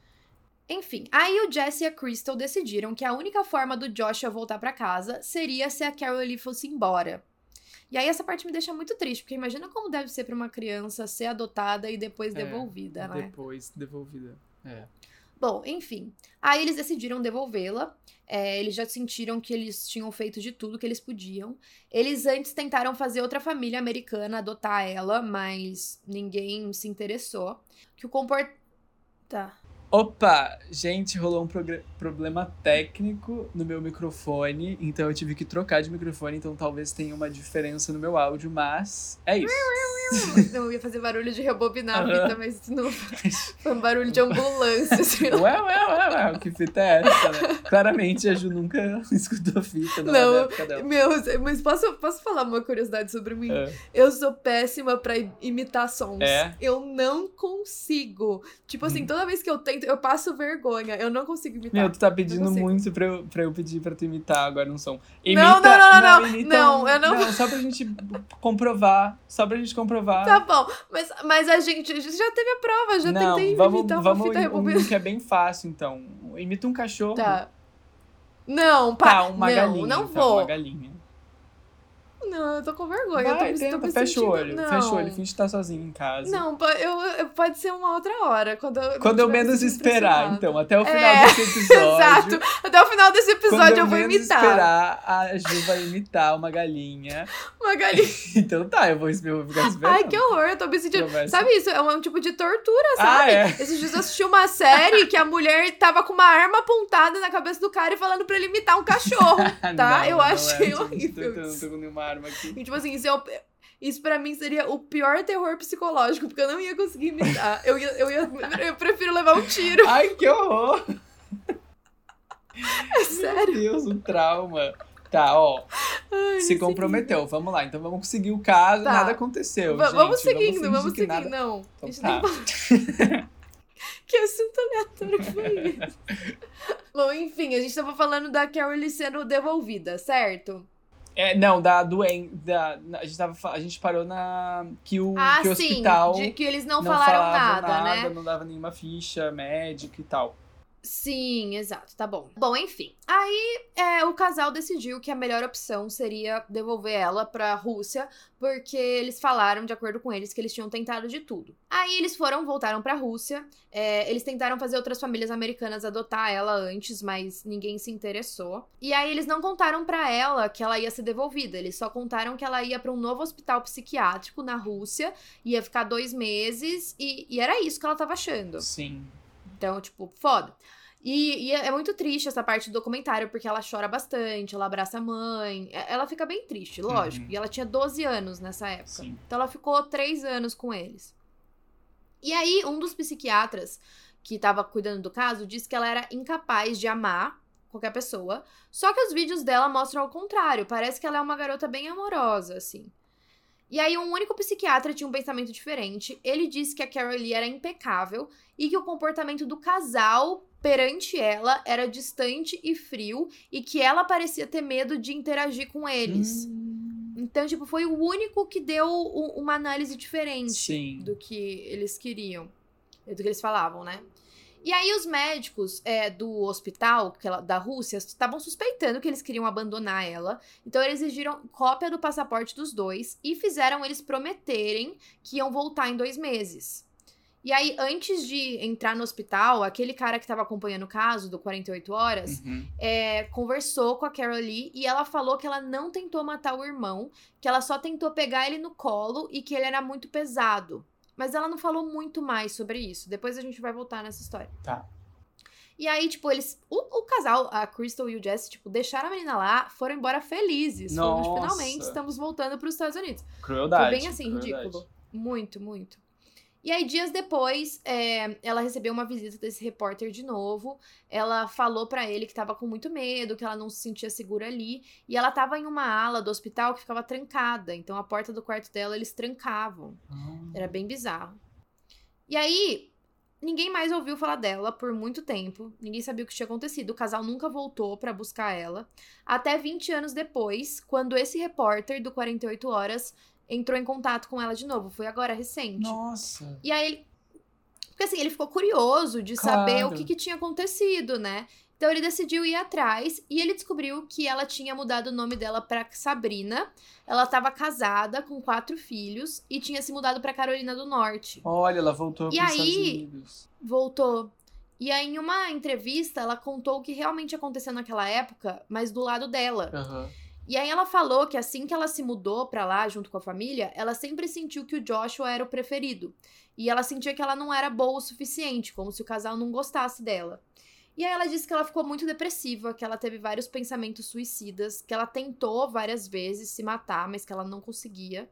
[SPEAKER 1] Enfim, aí o Jesse e a Crystal decidiram que a única forma do Joshua voltar pra casa seria se a Carol Lee fosse embora. E aí essa parte me deixa muito triste, porque imagina como deve ser pra uma criança ser adotada e depois
[SPEAKER 2] É,
[SPEAKER 1] devolvida, né?
[SPEAKER 2] Depois, devolvida. É.
[SPEAKER 1] Bom, enfim. Aí eles decidiram devolvê-la. É, eles já sentiram que eles tinham feito de tudo que eles podiam. Eles antes tentaram fazer outra família americana adotar ela, mas ninguém se interessou. Que o comport... Tá.
[SPEAKER 2] Opa! Gente, rolou um problema técnico no meu microfone, então eu tive que trocar de microfone, então talvez tenha uma diferença no meu áudio, mas é isso.
[SPEAKER 1] Não, eu ia fazer barulho de rebobinar a
[SPEAKER 2] Aham.
[SPEAKER 1] fita, mas não. Foi um barulho de ambulância. assim.
[SPEAKER 2] Ué, ué, ué, ué, que fita é essa, né? Claramente a Ju nunca escutou fita
[SPEAKER 1] Não,
[SPEAKER 2] época dela.
[SPEAKER 1] Meu, mas posso, posso falar uma curiosidade sobre mim?
[SPEAKER 2] É.
[SPEAKER 1] Eu sou péssima pra imitar sons.
[SPEAKER 2] É?
[SPEAKER 1] Eu não consigo. Tipo assim,
[SPEAKER 2] Hum.
[SPEAKER 1] toda vez que eu tento, eu passo vergonha. Eu não consigo imitar.
[SPEAKER 2] Meu, tu tá pedindo muito pra eu, pra eu pedir pra tu imitar agora um som.
[SPEAKER 1] Não, não, não, não, não.
[SPEAKER 2] imita
[SPEAKER 1] Não,
[SPEAKER 2] um-
[SPEAKER 1] eu não-
[SPEAKER 2] Só pra gente comprovar, só pra gente comprovar.
[SPEAKER 1] Tá bom, mas, mas a gente já teve a prova, já
[SPEAKER 2] não,
[SPEAKER 1] tentei
[SPEAKER 2] vamos,
[SPEAKER 1] imitar uma
[SPEAKER 2] vamos
[SPEAKER 1] fita
[SPEAKER 2] um
[SPEAKER 1] rebobinada.
[SPEAKER 2] que é bem fácil, então. Imita um cachorro.
[SPEAKER 1] Tá. Não, pá.
[SPEAKER 2] Tá, uma
[SPEAKER 1] não,
[SPEAKER 2] galinha.
[SPEAKER 1] não
[SPEAKER 2] então,
[SPEAKER 1] vou.
[SPEAKER 2] Uma galinha.
[SPEAKER 1] Não, eu tô com vergonha. eu tô
[SPEAKER 2] Vai,
[SPEAKER 1] me, tô
[SPEAKER 2] tenta,
[SPEAKER 1] me
[SPEAKER 2] fecha
[SPEAKER 1] sentindo...
[SPEAKER 2] o olho.
[SPEAKER 1] Não.
[SPEAKER 2] Fecha o olho, finge que tá sozinho em casa.
[SPEAKER 1] Não, eu, eu- pode ser uma outra hora. Quando eu,
[SPEAKER 2] Quando eu
[SPEAKER 1] não
[SPEAKER 2] menos
[SPEAKER 1] me sentindo
[SPEAKER 2] esperar, então. Até o final
[SPEAKER 1] É,
[SPEAKER 2] desse episódio.
[SPEAKER 1] Exato. Até o final desse
[SPEAKER 2] Quando
[SPEAKER 1] episódio eu,
[SPEAKER 2] eu
[SPEAKER 1] vou
[SPEAKER 2] menos
[SPEAKER 1] imitar.
[SPEAKER 2] esperar, a Ju vai imitar uma galinha.
[SPEAKER 1] Uma galinha.
[SPEAKER 2] Então tá, eu vou, eu vou ficar esperando.
[SPEAKER 1] Ai, que horror, eu tô me sentindo.
[SPEAKER 2] Conversa.
[SPEAKER 1] Sabe isso? É um tipo de tortura,
[SPEAKER 2] Ah,
[SPEAKER 1] sabe?
[SPEAKER 2] é?
[SPEAKER 1] Esses dias eu assisti uma série que a mulher tava com uma arma apontada na cabeça do cara e falando pra ele imitar um cachorro, tá?
[SPEAKER 2] Não,
[SPEAKER 1] eu
[SPEAKER 2] não
[SPEAKER 1] achei
[SPEAKER 2] é,
[SPEAKER 1] horrível.
[SPEAKER 2] Tô, tô, tô com nenhuma arma aqui.
[SPEAKER 1] E, tipo assim, isso, é o- isso pra mim seria o pior terror psicológico, porque eu não ia conseguir imitar. Eu, ia, eu, ia, eu prefiro levar um tiro.
[SPEAKER 2] Ai, que horror!
[SPEAKER 1] É sério.
[SPEAKER 2] Meu Deus, o trauma. Tá, ó.
[SPEAKER 1] Ai,
[SPEAKER 2] se comprometeu. Vamos lá. Então vamos seguir o caso.
[SPEAKER 1] Tá.
[SPEAKER 2] Nada aconteceu. Gente.
[SPEAKER 1] vamos seguindo, vamos
[SPEAKER 2] que
[SPEAKER 1] seguindo.
[SPEAKER 2] nada-
[SPEAKER 1] Não,
[SPEAKER 2] Então
[SPEAKER 1] a gente
[SPEAKER 2] tá.
[SPEAKER 1] Que assunto aleatório foi esse? Bom, enfim, a gente tava falando da Carol sendo devolvida, certo?
[SPEAKER 2] É, não, da doença. Da, a, gente tava, a gente parou na. Que o,
[SPEAKER 1] ah,
[SPEAKER 2] que o
[SPEAKER 1] sim,
[SPEAKER 2] hospital
[SPEAKER 1] de que eles não,
[SPEAKER 2] não
[SPEAKER 1] falaram
[SPEAKER 2] falava
[SPEAKER 1] nada, né?
[SPEAKER 2] Não dava nenhuma ficha médica e tal.
[SPEAKER 1] Sim, exato, tá bom. Bom, enfim. Aí é, o casal decidiu que a melhor opção seria devolver ela pra Rússia, porque eles falaram, de acordo com eles, que eles tinham tentado de tudo. Aí eles foram, voltaram pra Rússia. é, eles tentaram fazer outras famílias americanas adotar ela antes, mas ninguém se interessou. E aí eles não contaram pra ela que ela ia ser devolvida, eles só contaram que ela ia pra um novo hospital psiquiátrico na Rússia, ia ficar dois meses, e, e era isso que ela tava achando.
[SPEAKER 2] Sim.
[SPEAKER 1] Então, tipo, foda. E, e é é muito triste essa parte do documentário, porque ela chora bastante, ela abraça a mãe. é- Ela fica bem triste, lógico.
[SPEAKER 2] Uhum.
[SPEAKER 1] E ela tinha 12 anos nessa época.
[SPEAKER 2] Sim.
[SPEAKER 1] Então ela ficou três anos com eles. E aí, um dos psiquiatras que tava cuidando do caso disse que ela era incapaz de amar qualquer pessoa. Só que os vídeos dela mostram ao contrário. Parece que ela é uma garota bem amorosa, assim. E aí, um único psiquiatra tinha um pensamento diferente. Ele disse que a Carol Lee era impecável e que o comportamento do casal perante ela era distante e frio e que ela parecia ter medo de interagir com eles.
[SPEAKER 2] Hum,
[SPEAKER 1] Então, tipo, foi o único que deu uma análise diferente
[SPEAKER 2] Sim.
[SPEAKER 1] do que eles queriam, do que eles falavam, né? E aí os médicos é, do hospital que ela- da Rússia estavam suspeitando que eles queriam abandonar ela. Então eles exigiram cópia do passaporte dos dois e fizeram eles prometerem que iam voltar em dois meses. E aí, antes de entrar no hospital, aquele cara que estava acompanhando o caso do 48 horas,
[SPEAKER 2] Uhum.
[SPEAKER 1] é, conversou com a Carol Lee e ela falou que ela não tentou matar o irmão, que ela só tentou pegar ele no colo e que ele era muito pesado. Mas ela não falou muito mais sobre isso. Depois a gente vai voltar nessa história.
[SPEAKER 2] Tá.
[SPEAKER 1] E aí, tipo, eles. O, o casal, a Crystal e o Jesse, tipo, deixaram a menina lá, foram embora felizes. Falando,
[SPEAKER 2] Nossa.
[SPEAKER 1] finalmente estamos voltando pros Estados Unidos.
[SPEAKER 2] Crueldade.
[SPEAKER 1] Foi bem assim,
[SPEAKER 2] crueldade.
[SPEAKER 1] ridículo. Muito, muito. E aí, dias depois, é, ela recebeu uma visita desse repórter de novo. Ela falou pra ele que tava com muito medo, que ela não se sentia segura ali. E ela tava em uma ala do hospital que ficava trancada. Então a porta do quarto dela eles trancavam.
[SPEAKER 2] Ah.
[SPEAKER 1] Era bem bizarro. E aí, ninguém mais ouviu falar dela por muito tempo. Ninguém sabia o que tinha acontecido. O casal nunca voltou pra buscar ela. Até 20 anos depois, quando esse repórter do 48 Horas entrou em contato com ela de novo. Foi agora recente.
[SPEAKER 2] Nossa.
[SPEAKER 1] E aí ele. Porque assim, ele ficou curioso de saber
[SPEAKER 2] Claro.
[SPEAKER 1] o que, que tinha acontecido, né? Então ele decidiu ir atrás e ele descobriu que ela tinha mudado o nome dela pra Sabrina. Ela estava casada com quatro filhos e tinha se mudado pra Carolina do Norte.
[SPEAKER 2] Olha, ela voltou para os Estados Unidos.
[SPEAKER 1] Voltou. E aí, em uma entrevista, ela contou o que realmente aconteceu naquela época, mas do lado dela.
[SPEAKER 2] Aham.
[SPEAKER 1] E aí ela falou que assim que ela se mudou pra lá junto com a família, ela sempre sentiu que o Joshua era o preferido. E ela sentia que ela não era boa o suficiente, como se o casal não gostasse dela. E aí ela disse que ela ficou muito depressiva, que ela teve vários pensamentos suicidas, que ela tentou várias vezes se matar, mas que ela não conseguia.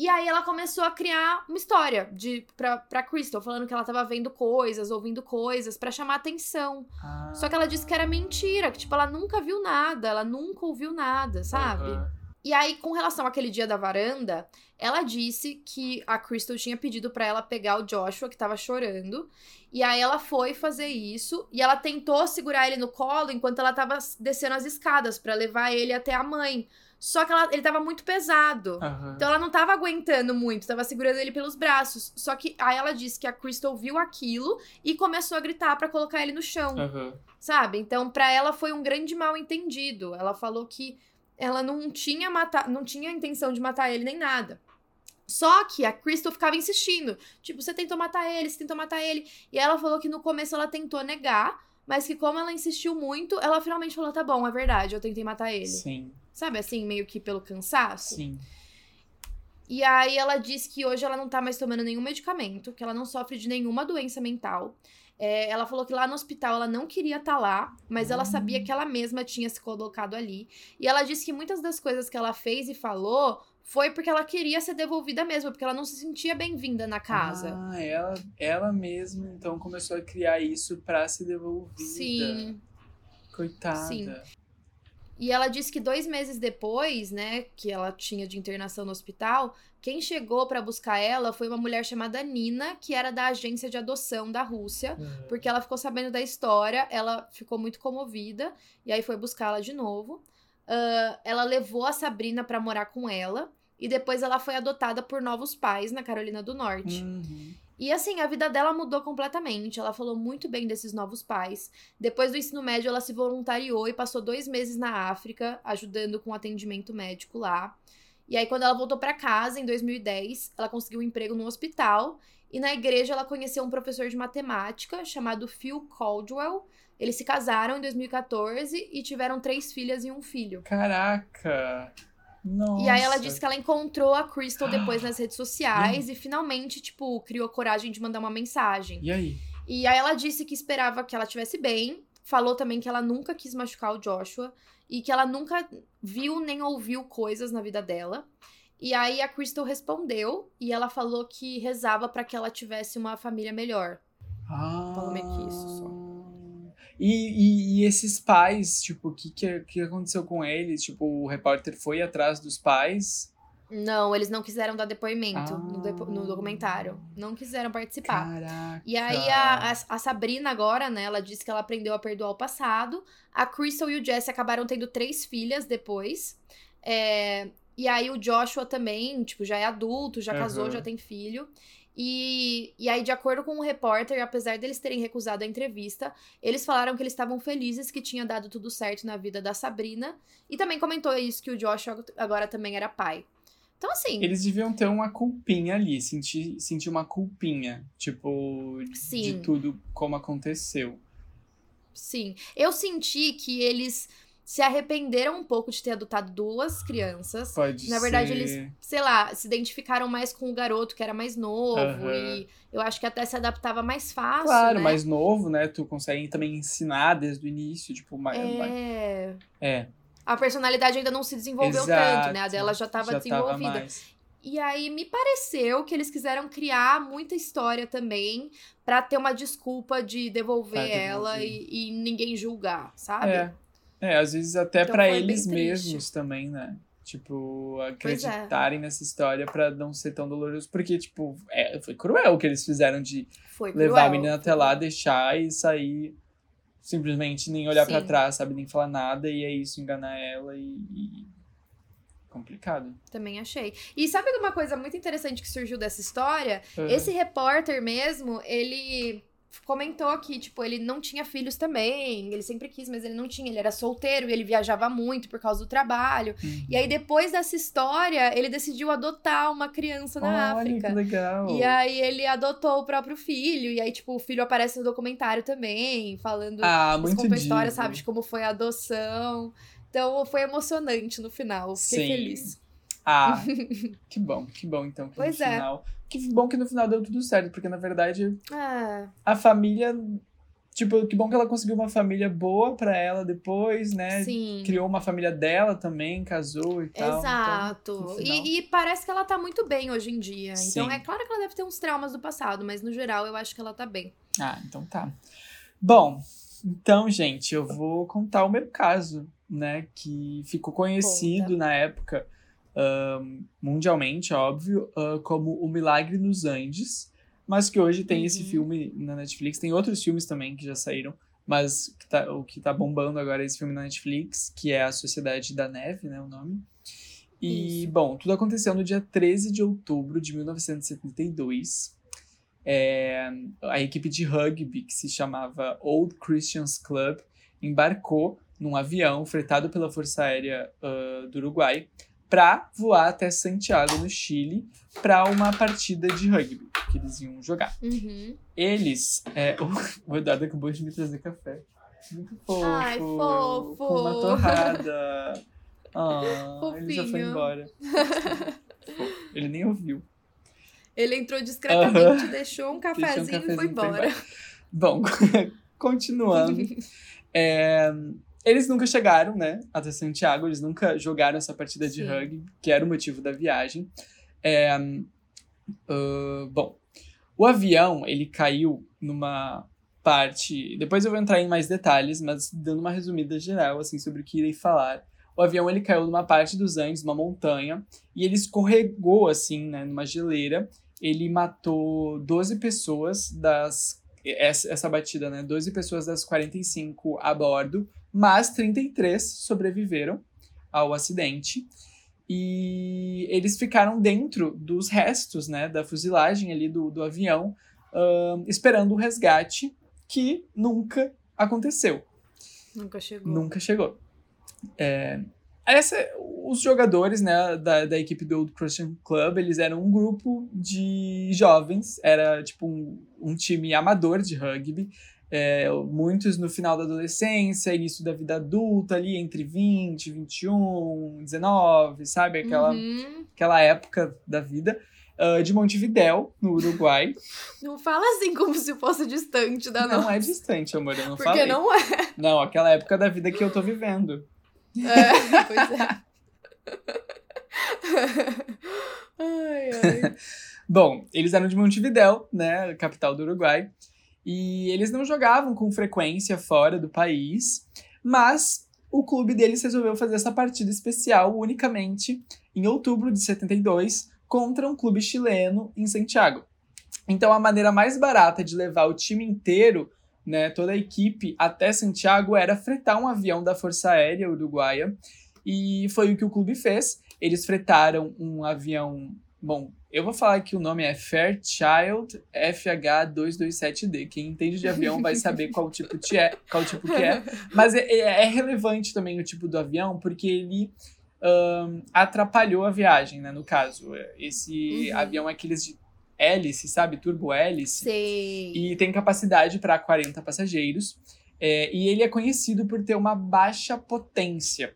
[SPEAKER 1] E aí ela começou a criar uma história de pra, pra Crystal, falando que ela tava vendo coisas, ouvindo coisas pra chamar atenção.
[SPEAKER 2] Ah.
[SPEAKER 1] Só que ela disse que era mentira, que tipo, ela nunca viu nada, ela nunca ouviu nada, sabe? E aí, com relação àquele dia da varanda, ela disse que a Crystal tinha pedido pra ela pegar o Joshua, que tava chorando. E aí ela foi fazer isso e ela tentou segurar ele no colo enquanto ela tava descendo as escadas pra levar ele até a mãe. Só que ela- ele tava muito pesado.
[SPEAKER 2] Aham.
[SPEAKER 1] Então ela não tava aguentando muito, tava segurando ele pelos braços. Só que aí ela disse que a Crystal viu aquilo e começou a gritar pra colocar ele no chão
[SPEAKER 2] Aham.
[SPEAKER 1] sabe? Então, pra ela foi um grande mal entendido. Ela falou que ela não tinha matar, não tinha intenção de matar ele nem nada. Só que a Crystal ficava insistindo, tipo, você tentou matar ele, você tentou matar ele. E ela falou que no começo ela tentou negar, mas que como ela insistiu muito, ela finalmente falou: "Tá bom, é verdade, eu tentei matar ele".
[SPEAKER 2] Sim,
[SPEAKER 1] Sabe assim, meio que pelo cansaço.
[SPEAKER 2] sim.
[SPEAKER 1] E aí ela diz que hoje ela não tá mais tomando nenhum medicamento, que ela não sofre de nenhuma doença mental. É, ela falou que lá no hospital ela não queria estar lá, mas ela sabia que ela mesma tinha se colocado ali. E ela disse que muitas das coisas que ela fez e falou foi porque ela queria ser devolvida mesmo, porque ela não se sentia bem-vinda na casa.
[SPEAKER 2] Ah, ela, ela mesma então começou a criar isso pra ser devolvida.
[SPEAKER 1] Sim.
[SPEAKER 2] Coitada.
[SPEAKER 1] Sim. E ela disse que dois meses depois, né, que ela tinha de internação no hospital, quem chegou pra buscar ela foi uma mulher chamada Nina, que era da agência de adoção da Rússia.
[SPEAKER 2] Aham.
[SPEAKER 1] Porque ela ficou sabendo da história, ela ficou muito comovida, e aí foi buscá-la de novo. Ela levou a Sabrina pra morar com ela, e depois ela foi adotada por novos pais na Carolina do Norte.
[SPEAKER 2] Uhum.
[SPEAKER 1] E assim, a vida dela mudou completamente. Ela falou muito bem desses novos pais. Depois do ensino médio, ela se voluntariou e passou dois meses na África, ajudando com atendimento médico lá. E aí, quando ela voltou pra casa, em 2010, ela conseguiu um emprego no hospital. E na igreja, ela conheceu um professor de matemática chamado Phil Caldwell. Eles se casaram em 2014 e tiveram três filhas e um filho.
[SPEAKER 2] Caraca! Nossa.
[SPEAKER 1] E aí ela disse que ela encontrou a Crystal depois nas redes sociais e finalmente, tipo, criou coragem de mandar uma mensagem.
[SPEAKER 2] E aí?
[SPEAKER 1] E aí ela disse que esperava que ela estivesse bem. Falou também que ela nunca quis machucar o Joshua e que ela nunca viu nem ouviu coisas na vida dela. E aí a Crystal respondeu e ela falou que rezava pra que ela tivesse uma família melhor.
[SPEAKER 2] Ah.
[SPEAKER 1] Falou meio que isso só.
[SPEAKER 2] E, e, e esses pais, tipo, o que, que, que aconteceu com eles? Tipo, o repórter foi atrás dos pais?
[SPEAKER 1] Não, eles não quiseram dar depoimento no,
[SPEAKER 2] Ah.
[SPEAKER 1] depo- no documentário. Não quiseram participar.
[SPEAKER 2] Caraca!
[SPEAKER 1] E aí a, a, a Sabrina agora, né, ela disse que ela aprendeu a perdoar o passado. A Crystal e o Jesse acabaram tendo três filhas depois. É, e aí o Joshua também, tipo, já é adulto, já casou,
[SPEAKER 2] Aham.
[SPEAKER 1] já tem filho. E, e aí, de acordo com o repórter, apesar deles terem recusado a entrevista, eles falaram que eles estavam felizes que tinha dado tudo certo na vida da Sabrina. E também comentou isso, que o Joshua agora também era pai. Então, assim,
[SPEAKER 2] Eles deviam ter uma culpinha ali, sentir, sentir uma culpinha, tipo, de
[SPEAKER 1] Sim.
[SPEAKER 2] tudo como aconteceu.
[SPEAKER 1] Sim. Eu senti que eles se arrependeram um pouco de ter adotado duas crianças.
[SPEAKER 2] Pode
[SPEAKER 1] Na verdade,
[SPEAKER 2] ser.
[SPEAKER 1] eles, sei lá, se identificaram mais com o garoto que era mais novo
[SPEAKER 2] Aham.
[SPEAKER 1] e eu acho que até se adaptava mais fácil,
[SPEAKER 2] Claro,
[SPEAKER 1] né?
[SPEAKER 2] mais novo, né? Tu consegue também ensinar desde o início, tipo, mais.
[SPEAKER 1] É...
[SPEAKER 2] é
[SPEAKER 1] A personalidade ainda não se desenvolveu
[SPEAKER 2] Exato.
[SPEAKER 1] tanto, né? A dela já estava desenvolvida.
[SPEAKER 2] Tava.
[SPEAKER 1] E aí me pareceu que eles quiseram criar muita história também pra ter uma desculpa de devolver,
[SPEAKER 2] Pra devolver.
[SPEAKER 1] ela e, e ninguém julgar, sabe?
[SPEAKER 2] É. É, às vezes até
[SPEAKER 1] Então bem
[SPEAKER 2] eles mesmos também, né? Tipo,
[SPEAKER 1] é.
[SPEAKER 2] acreditarem nessa história pra não ser tão doloroso. Porque, tipo, é, foi cruel o que eles fizeram de
[SPEAKER 1] Foi
[SPEAKER 2] levar
[SPEAKER 1] cruel.
[SPEAKER 2] a menina até lá, deixar e sair simplesmente nem olhar pra
[SPEAKER 1] Sim.
[SPEAKER 2] trás, sabe? Nem falar nada, e é isso, enganar ela e. e- Complicado.
[SPEAKER 1] Também achei. E sabe uma coisa muito interessante que surgiu dessa história?
[SPEAKER 2] Uhum.
[SPEAKER 1] Esse repórter mesmo, ele comentou que, tipo, ele não tinha filhos também. Ele sempre quis, mas ele não tinha. Ele era solteiro e ele viajava muito por causa do trabalho.
[SPEAKER 2] Uhum.
[SPEAKER 1] E aí, depois dessa história, ele decidiu adotar uma criança na
[SPEAKER 2] Olha,
[SPEAKER 1] África.
[SPEAKER 2] que legal.
[SPEAKER 1] E aí ele adotou o próprio filho. E aí, tipo, o filho aparece no documentário também, falando.
[SPEAKER 2] ah,
[SPEAKER 1] eles
[SPEAKER 2] muito
[SPEAKER 1] a história, sabe, de como foi a adoção. Então foi emocionante no final. Fiquei
[SPEAKER 2] Sim.
[SPEAKER 1] feliz.
[SPEAKER 2] Ah, que bom, que bom então. Que
[SPEAKER 1] Pois
[SPEAKER 2] no
[SPEAKER 1] é.
[SPEAKER 2] final. Que bom que no final deu tudo certo, porque na verdade
[SPEAKER 1] Ah,
[SPEAKER 2] a família. Tipo, que bom que ela conseguiu uma família boa pra ela depois, né?
[SPEAKER 1] sim.
[SPEAKER 2] Criou uma família dela também, casou e tal.
[SPEAKER 1] Exato.
[SPEAKER 2] Então, no final-
[SPEAKER 1] e, e parece que ela tá muito bem hoje em dia. Então
[SPEAKER 2] Sim.
[SPEAKER 1] é claro que ela deve ter uns traumas do passado, mas no geral eu acho que ela tá bem.
[SPEAKER 2] Ah, então tá. Bom, então, gente, eu vou contar o meu caso, né? Que ficou conhecido
[SPEAKER 1] Conta.
[SPEAKER 2] na época, mundialmente, óbvio, ah, como O Milagre nos Andes, mas que hoje tem esse
[SPEAKER 1] Uhum.
[SPEAKER 2] filme na Netflix. Tem outros filmes também que já saíram, mas que tá- o que tá bombando agora é esse filme na Netflix, que é A Sociedade da Neve, né? O nome. E,
[SPEAKER 1] Isso.
[SPEAKER 2] bom, tudo aconteceu no dia 13 de outubro de 1972. É, a equipe de rugby, que se chamava Old Christians Club, embarcou num avião fretado pela Força Aérea ah, do Uruguai para voar até Santiago, no Chile, para uma partida de rugby que eles iam jogar.
[SPEAKER 1] Uhum.
[SPEAKER 2] Eles. É, o Eduardo acabou de me trazer café. Muito fofo.
[SPEAKER 1] Ai, fofo.
[SPEAKER 2] Com uma torrada. Ah, ele já foi
[SPEAKER 1] Fofinho.
[SPEAKER 2] embora. Ele nem ouviu.
[SPEAKER 1] Ele entrou discretamente, deixou um
[SPEAKER 2] Deixou um
[SPEAKER 1] cafezinho, e
[SPEAKER 2] cafezinho
[SPEAKER 1] foi embora.
[SPEAKER 2] Bom, continuando. É, eles nunca chegaram, né, até Santiago, eles nunca jogaram essa partida de
[SPEAKER 1] Sim.
[SPEAKER 2] rugby, que era o motivo da viagem. É, ah, bom, o avião, ele caiu numa parte... Depois eu vou entrar em mais detalhes, mas dando uma resumida geral, assim, sobre o que irei falar. O avião, ele caiu numa parte dos Andes, uma montanha, e ele escorregou, assim, né, numa geleira. Ele matou 12 pessoas das essa, essa batida, né? 12 pessoas das 45 a bordo, mas 33 sobreviveram ao acidente. E eles ficaram dentro dos restos, né, da fuzilagem ali do, do avião, ahn, esperando o resgate, que nunca aconteceu.
[SPEAKER 1] Nunca chegou.
[SPEAKER 2] Nunca chegou. É, essa, os jogadores né, da, da equipe do Old Christian Club, eles eram um grupo de jovens, era tipo um, um time amador de rugby, é, muitos no final da adolescência, início da vida adulta, ali entre 20, 21, 19, sabe? Aquela,
[SPEAKER 1] Uhum.
[SPEAKER 2] aquela época da vida. ah, de Montevidéu, no Uruguai.
[SPEAKER 1] Não fala assim como se fosse distante da
[SPEAKER 2] Não
[SPEAKER 1] nossa.
[SPEAKER 2] é distante, amor, eu não
[SPEAKER 1] Porque
[SPEAKER 2] falei.
[SPEAKER 1] não é.
[SPEAKER 2] Não, aquela época da vida que eu tô vivendo.
[SPEAKER 1] É, pois é. ai, ai.
[SPEAKER 2] Bom, eles eram de Montevidéu, né, capital do Uruguai, e eles não jogavam com frequência fora do país, mas o clube deles resolveu fazer essa partida especial unicamente em outubro de 72 contra um clube chileno em Santiago. Então a maneira mais barata de levar o time inteiro, né, toda a equipe até Santiago era fretar um avião da Força Aérea Uruguaia, e foi o que o clube fez. Eles fretaram um avião Bom, eu vou falar que o nome é Fairchild FH227D. Quem entende de avião vai saber qual tipo, que é, qual tipo que é. Mas é, é- é relevante também o tipo do avião, porque ele ahn, atrapalhou a viagem, né? No caso, esse
[SPEAKER 1] Uhum.
[SPEAKER 2] avião é aqueles de hélice, sabe? Turbo hélice
[SPEAKER 1] Sei.
[SPEAKER 2] e tem capacidade para 40 passageiros. É, e ele é conhecido por ter uma baixa potência.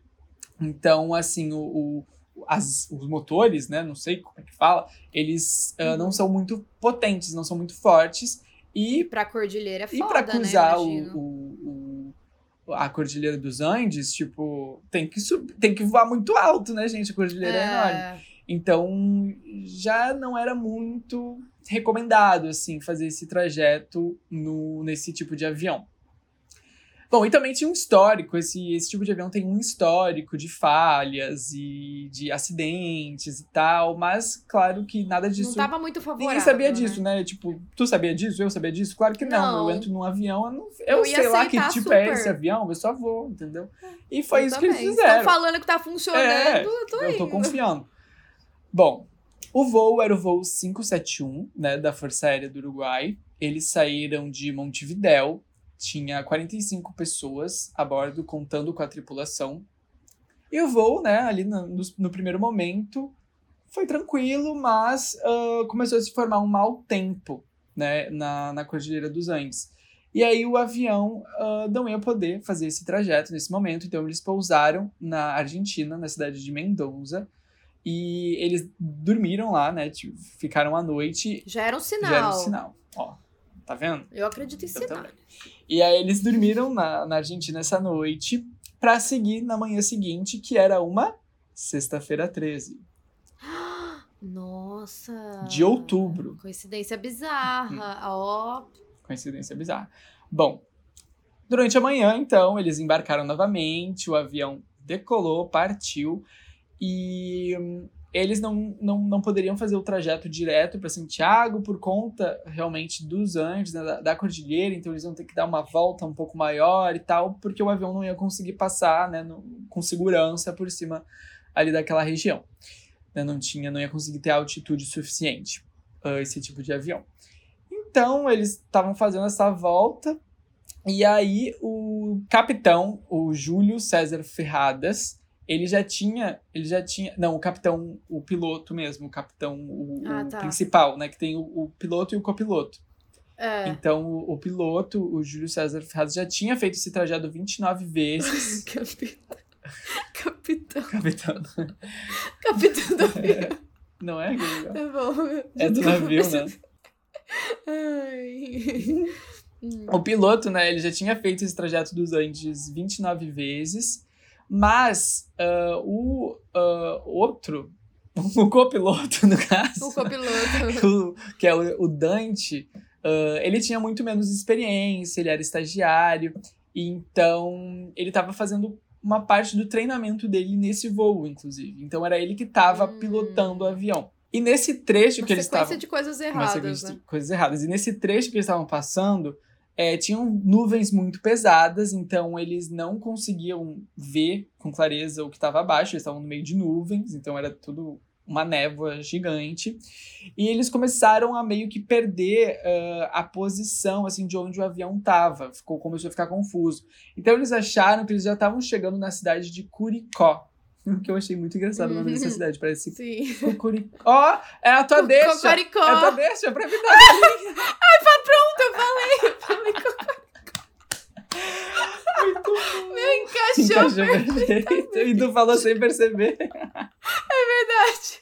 [SPEAKER 2] Então, assim, o, o as, os motores, né? Não sei como é que fala, eles uh, não são muito potentes, não são muito fortes. E
[SPEAKER 1] pra cordilheira é foda,
[SPEAKER 2] E pra cruzar
[SPEAKER 1] né,
[SPEAKER 2] o, o, o, a cordilheira dos Andes, tipo, tem que, sub, tem que voar muito alto, né, gente? A cordilheira é, é enorme. Então, já não era muito recomendado, assim, fazer esse trajeto no, nesse tipo de avião. Bom, e também tinha um histórico, esse, esse tipo de avião tem um histórico de falhas e de acidentes e tal, mas claro que nada disso.
[SPEAKER 1] Não tava muito favorável.
[SPEAKER 2] Ninguém sabia
[SPEAKER 1] né?
[SPEAKER 2] disso, né? Tipo, tu sabia disso? Eu sabia disso? Claro que não.
[SPEAKER 1] Não.
[SPEAKER 2] Eu entro num avião, eu, não, eu,
[SPEAKER 1] Eu
[SPEAKER 2] sei lá que tipo é
[SPEAKER 1] super.
[SPEAKER 2] esse avião, eu só vou, entendeu? E foi
[SPEAKER 1] Eu
[SPEAKER 2] isso que eles
[SPEAKER 1] também.
[SPEAKER 2] fizeram.
[SPEAKER 1] Estão falando que tá funcionando,
[SPEAKER 2] É,
[SPEAKER 1] eu tô
[SPEAKER 2] eu tô
[SPEAKER 1] indo.
[SPEAKER 2] confiando. Bom, o voo era o voo 571, né, da Força Aérea do Uruguai. Eles saíram de Montevidéu, tinha 45 pessoas a bordo, contando com a tripulação. E o voo, né, ali no, no, no primeiro momento, foi tranquilo, mas ah, começou a se formar um mau tempo, né, na, na Cordilheira dos Andes. E aí o avião ah, não ia poder fazer esse trajeto nesse momento, então eles pousaram na Argentina, na cidade de Mendoza, e eles dormiram lá, né, tipo, ficaram a noite,
[SPEAKER 1] Já era um sinal.
[SPEAKER 2] já era um sinal, ó, tá vendo?
[SPEAKER 1] Eu acredito em
[SPEAKER 2] Eu
[SPEAKER 1] sinal.
[SPEAKER 2] também. E aí eles dormiram na, na Argentina essa noite pra seguir na manhã seguinte, que era uma sexta-feira 13
[SPEAKER 1] Nossa.
[SPEAKER 2] de outubro.
[SPEAKER 1] Coincidência bizarra. Ó.
[SPEAKER 2] Coincidência bizarra. Bom, durante a manhã, então, eles embarcaram novamente, o avião decolou, partiu, e hum, eles não, não, não poderiam fazer o trajeto direto para Santiago por conta realmente dos Andes, né, da, da cordilheira, então eles iam ter que dar uma volta um pouco maior e tal, porque o avião não ia conseguir passar né, no- com segurança por cima ali daquela região. né, não tinha, não ia conseguir ter altitude suficiente ah, esse tipo de avião. Então eles estavam fazendo essa volta e aí o capitão, o Júlio César Ferradas, ele já tinha, ele já tinha, não, o capitão, o piloto mesmo, o capitão, o,
[SPEAKER 1] Ah,
[SPEAKER 2] o
[SPEAKER 1] tá.
[SPEAKER 2] principal, né, que tem o, o piloto e o copiloto.
[SPEAKER 1] É.
[SPEAKER 2] Então o, o piloto, o Júlio César Ferradas, já tinha feito esse trajeto 29 vezes.
[SPEAKER 1] Capitão. Capitão.
[SPEAKER 2] capitão,
[SPEAKER 1] Capitão do avião.
[SPEAKER 2] não é? Guilherme?
[SPEAKER 1] Tá bom.
[SPEAKER 2] É do navio, né?
[SPEAKER 1] Ai.
[SPEAKER 2] O piloto, né, ele já tinha feito esse trajeto dos Andes 29 vezes, mas ah, o ah, outro, o copiloto, no caso,
[SPEAKER 1] O copiloto.
[SPEAKER 2] o- que é o, o Dante, ah, ele tinha muito menos experiência, ele era estagiário, então ele estava fazendo uma parte do treinamento dele nesse voo, inclusive. Então era ele que estava
[SPEAKER 1] Hum.
[SPEAKER 2] pilotando o avião. E nesse trecho
[SPEAKER 1] Uma
[SPEAKER 2] que eles
[SPEAKER 1] sequência
[SPEAKER 2] estavam
[SPEAKER 1] de coisas
[SPEAKER 2] uma
[SPEAKER 1] erradas,
[SPEAKER 2] sequência
[SPEAKER 1] né?
[SPEAKER 2] de coisas erradas. E nesse trecho que eles estavam passando, é, tinham nuvens muito pesadas, então eles não conseguiam ver com clareza o que estava abaixo, eles estavam no meio de nuvens, então era tudo uma névoa gigante. E eles começaram a meio que perder ah, a posição assim de onde o avião estava, ficou começou a ficar confuso. Então eles acharam que eles já estavam chegando na cidade de Curicó. O que eu achei muito engraçado o nome dessa cidade, parece
[SPEAKER 1] Sim.
[SPEAKER 2] Cucuricó. Ó, é a tua deixa.
[SPEAKER 1] Cocoricó.
[SPEAKER 2] É a tua deixa pra me dar.
[SPEAKER 1] Pronto, eu falei. Eu falei
[SPEAKER 2] Muito bom.
[SPEAKER 1] Meu encaixou.
[SPEAKER 2] Encaixou perfeito. E tu falou sem perceber.
[SPEAKER 1] Verdade.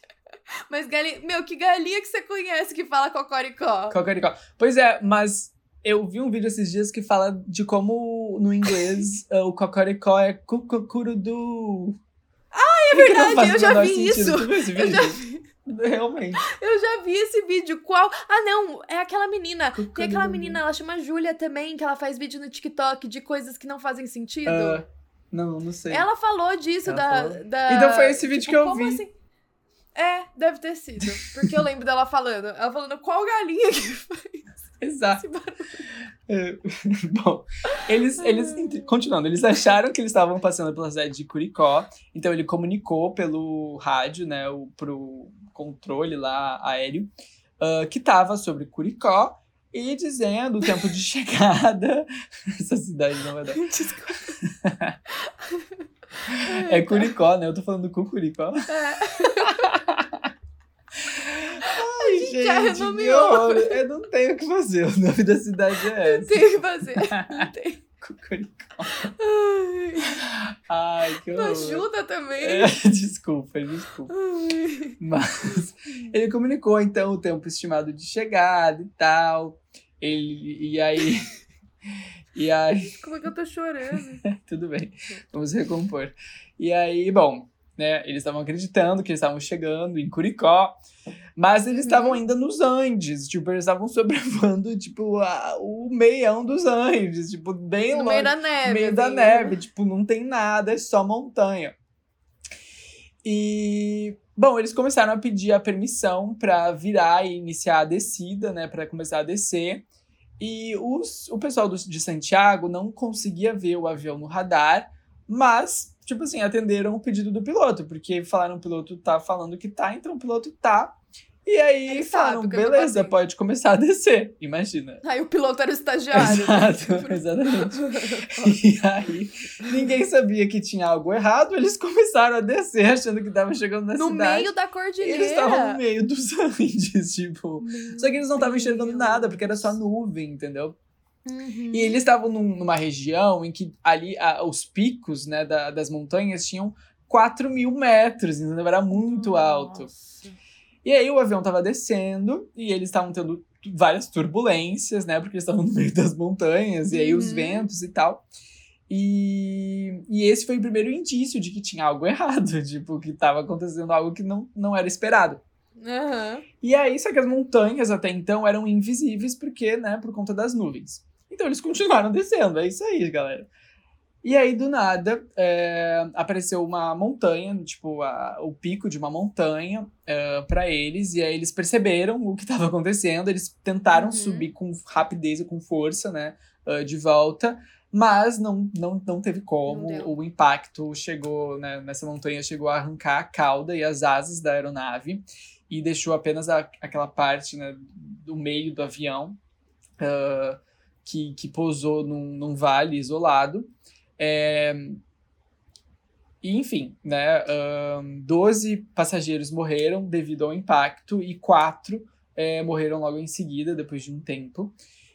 [SPEAKER 1] Mas galinha. Meu, que galinha que você conhece que fala cocoricó?
[SPEAKER 2] Cocoricó. Pois é, mas eu vi um vídeo esses dias que fala de como no inglês o cocoricó é cucurudu.
[SPEAKER 1] é verdade, eu já vi isso.
[SPEAKER 2] Tu viu esse
[SPEAKER 1] Eu
[SPEAKER 2] vídeo?
[SPEAKER 1] já vi.
[SPEAKER 2] Realmente.
[SPEAKER 1] Eu já vi esse vídeo. Qual? Ah, não. É aquela menina. Tem aquela menina, ela chama Júlia também, que ela faz vídeo no TikTok de coisas que não fazem sentido.
[SPEAKER 2] Ah, não, não sei.
[SPEAKER 1] Ela falou disso
[SPEAKER 2] Ela
[SPEAKER 1] da,
[SPEAKER 2] falou?
[SPEAKER 1] da-
[SPEAKER 2] Então foi esse vídeo
[SPEAKER 1] tipo,
[SPEAKER 2] que eu
[SPEAKER 1] como
[SPEAKER 2] vi.
[SPEAKER 1] assim? É, deve ter sido. Porque eu lembro dela falando. Ela falando qual galinha que faz
[SPEAKER 2] Exato. É, Bom, eles, eles, continuando, eles acharam que eles estavam passando pela cidade de Curicó, então ele comunicou pelo rádio, né, o, pro controle lá aéreo, ah, que estava sobre Curicó, e dizendo o tempo de chegada. Essa cidade não vai dar.
[SPEAKER 1] Desculpa.
[SPEAKER 2] É Curicó, né? Eu tô falando Cucuricó. Ai,
[SPEAKER 1] gente, é
[SPEAKER 2] cara eu não tenho o que fazer. O nome da cidade é essa.
[SPEAKER 1] Não tenho o que fazer. Não Ai,
[SPEAKER 2] Ai que horror.
[SPEAKER 1] ajuda também.
[SPEAKER 2] É, desculpa, desculpa. Ai. Mas ele comunicou então o tempo estimado de chegada e tal. Ele, e aí. E aí.
[SPEAKER 1] Como é que eu tô chorando?
[SPEAKER 2] Tudo bem, vamos recompor. E aí, bom, né? Eles estavam acreditando que eles estavam chegando em Curicó, mas eles estavam
[SPEAKER 1] Uhum.
[SPEAKER 2] ainda nos Andes, tipo, eles estavam sobrevoando, tipo, a- o meião dos Andes, tipo, bem
[SPEAKER 1] No
[SPEAKER 2] longe.
[SPEAKER 1] meio da neve.
[SPEAKER 2] Meio da
[SPEAKER 1] assim.
[SPEAKER 2] neve, tipo, não tem nada, é só montanha. E, bom, eles começaram a pedir a permissão para virar e iniciar a descida, né, para começar a descer. E os, o pessoal do, de Santiago não conseguia ver o avião no radar, mas, tipo assim, atenderam o pedido do piloto, porque falaram o piloto tá falando que tá, então o piloto tá. E aí
[SPEAKER 1] Ele
[SPEAKER 2] falaram, beleza,
[SPEAKER 1] fazendo."
[SPEAKER 2] pode começar a descer. Imagina.
[SPEAKER 1] Aí o piloto era o estagiário.
[SPEAKER 2] Exato, exatamente. E aí, ninguém sabia que tinha algo errado, eles começaram a descer achando que estavam chegando na
[SPEAKER 1] No
[SPEAKER 2] cidade.
[SPEAKER 1] meio da cordilheira.
[SPEAKER 2] eles estavam no meio dos Andes, tipo.
[SPEAKER 1] Meu
[SPEAKER 2] Só que eles não estavam enxergando nada, porque era só nuvem, entendeu?
[SPEAKER 1] Uhum.
[SPEAKER 2] E eles estavam num- numa região em que ali a- os picos né, da- das montanhas tinham 4 mil metros, entendeu? Era muito alto.
[SPEAKER 1] Nossa.
[SPEAKER 2] E aí o avião tava descendo e eles estavam tendo várias turbulências, né? Porque eles estavam no meio das montanhas e aí os
[SPEAKER 1] Uhum.
[SPEAKER 2] ventos e tal. E, e esse foi o primeiro indício de que tinha algo errado, tipo, que tava acontecendo algo que não, não era esperado.
[SPEAKER 1] Aham.
[SPEAKER 2] E aí, só que as montanhas até então eram invisíveis porque, né, por conta das nuvens. Então eles continuaram descendo, é isso aí, galera. E aí, do nada, é, apareceu uma montanha, tipo, a- o pico de uma montanha é, para eles, e aí eles perceberam o que estava acontecendo, eles tentaram
[SPEAKER 1] Uhum.
[SPEAKER 2] subir com rapidez e com força, né, é, de volta, mas não, não, não teve como,
[SPEAKER 1] Não
[SPEAKER 2] o impacto chegou, né, nessa montanha chegou a arrancar a cauda e as asas da aeronave, e deixou apenas a- aquela parte, né, do meio do avião, ah, que, que pousou num, num vale isolado. É, e, enfim, né, ahn, 12 passageiros morreram devido ao impacto e quatro é, morreram logo em seguida, depois de um tempo.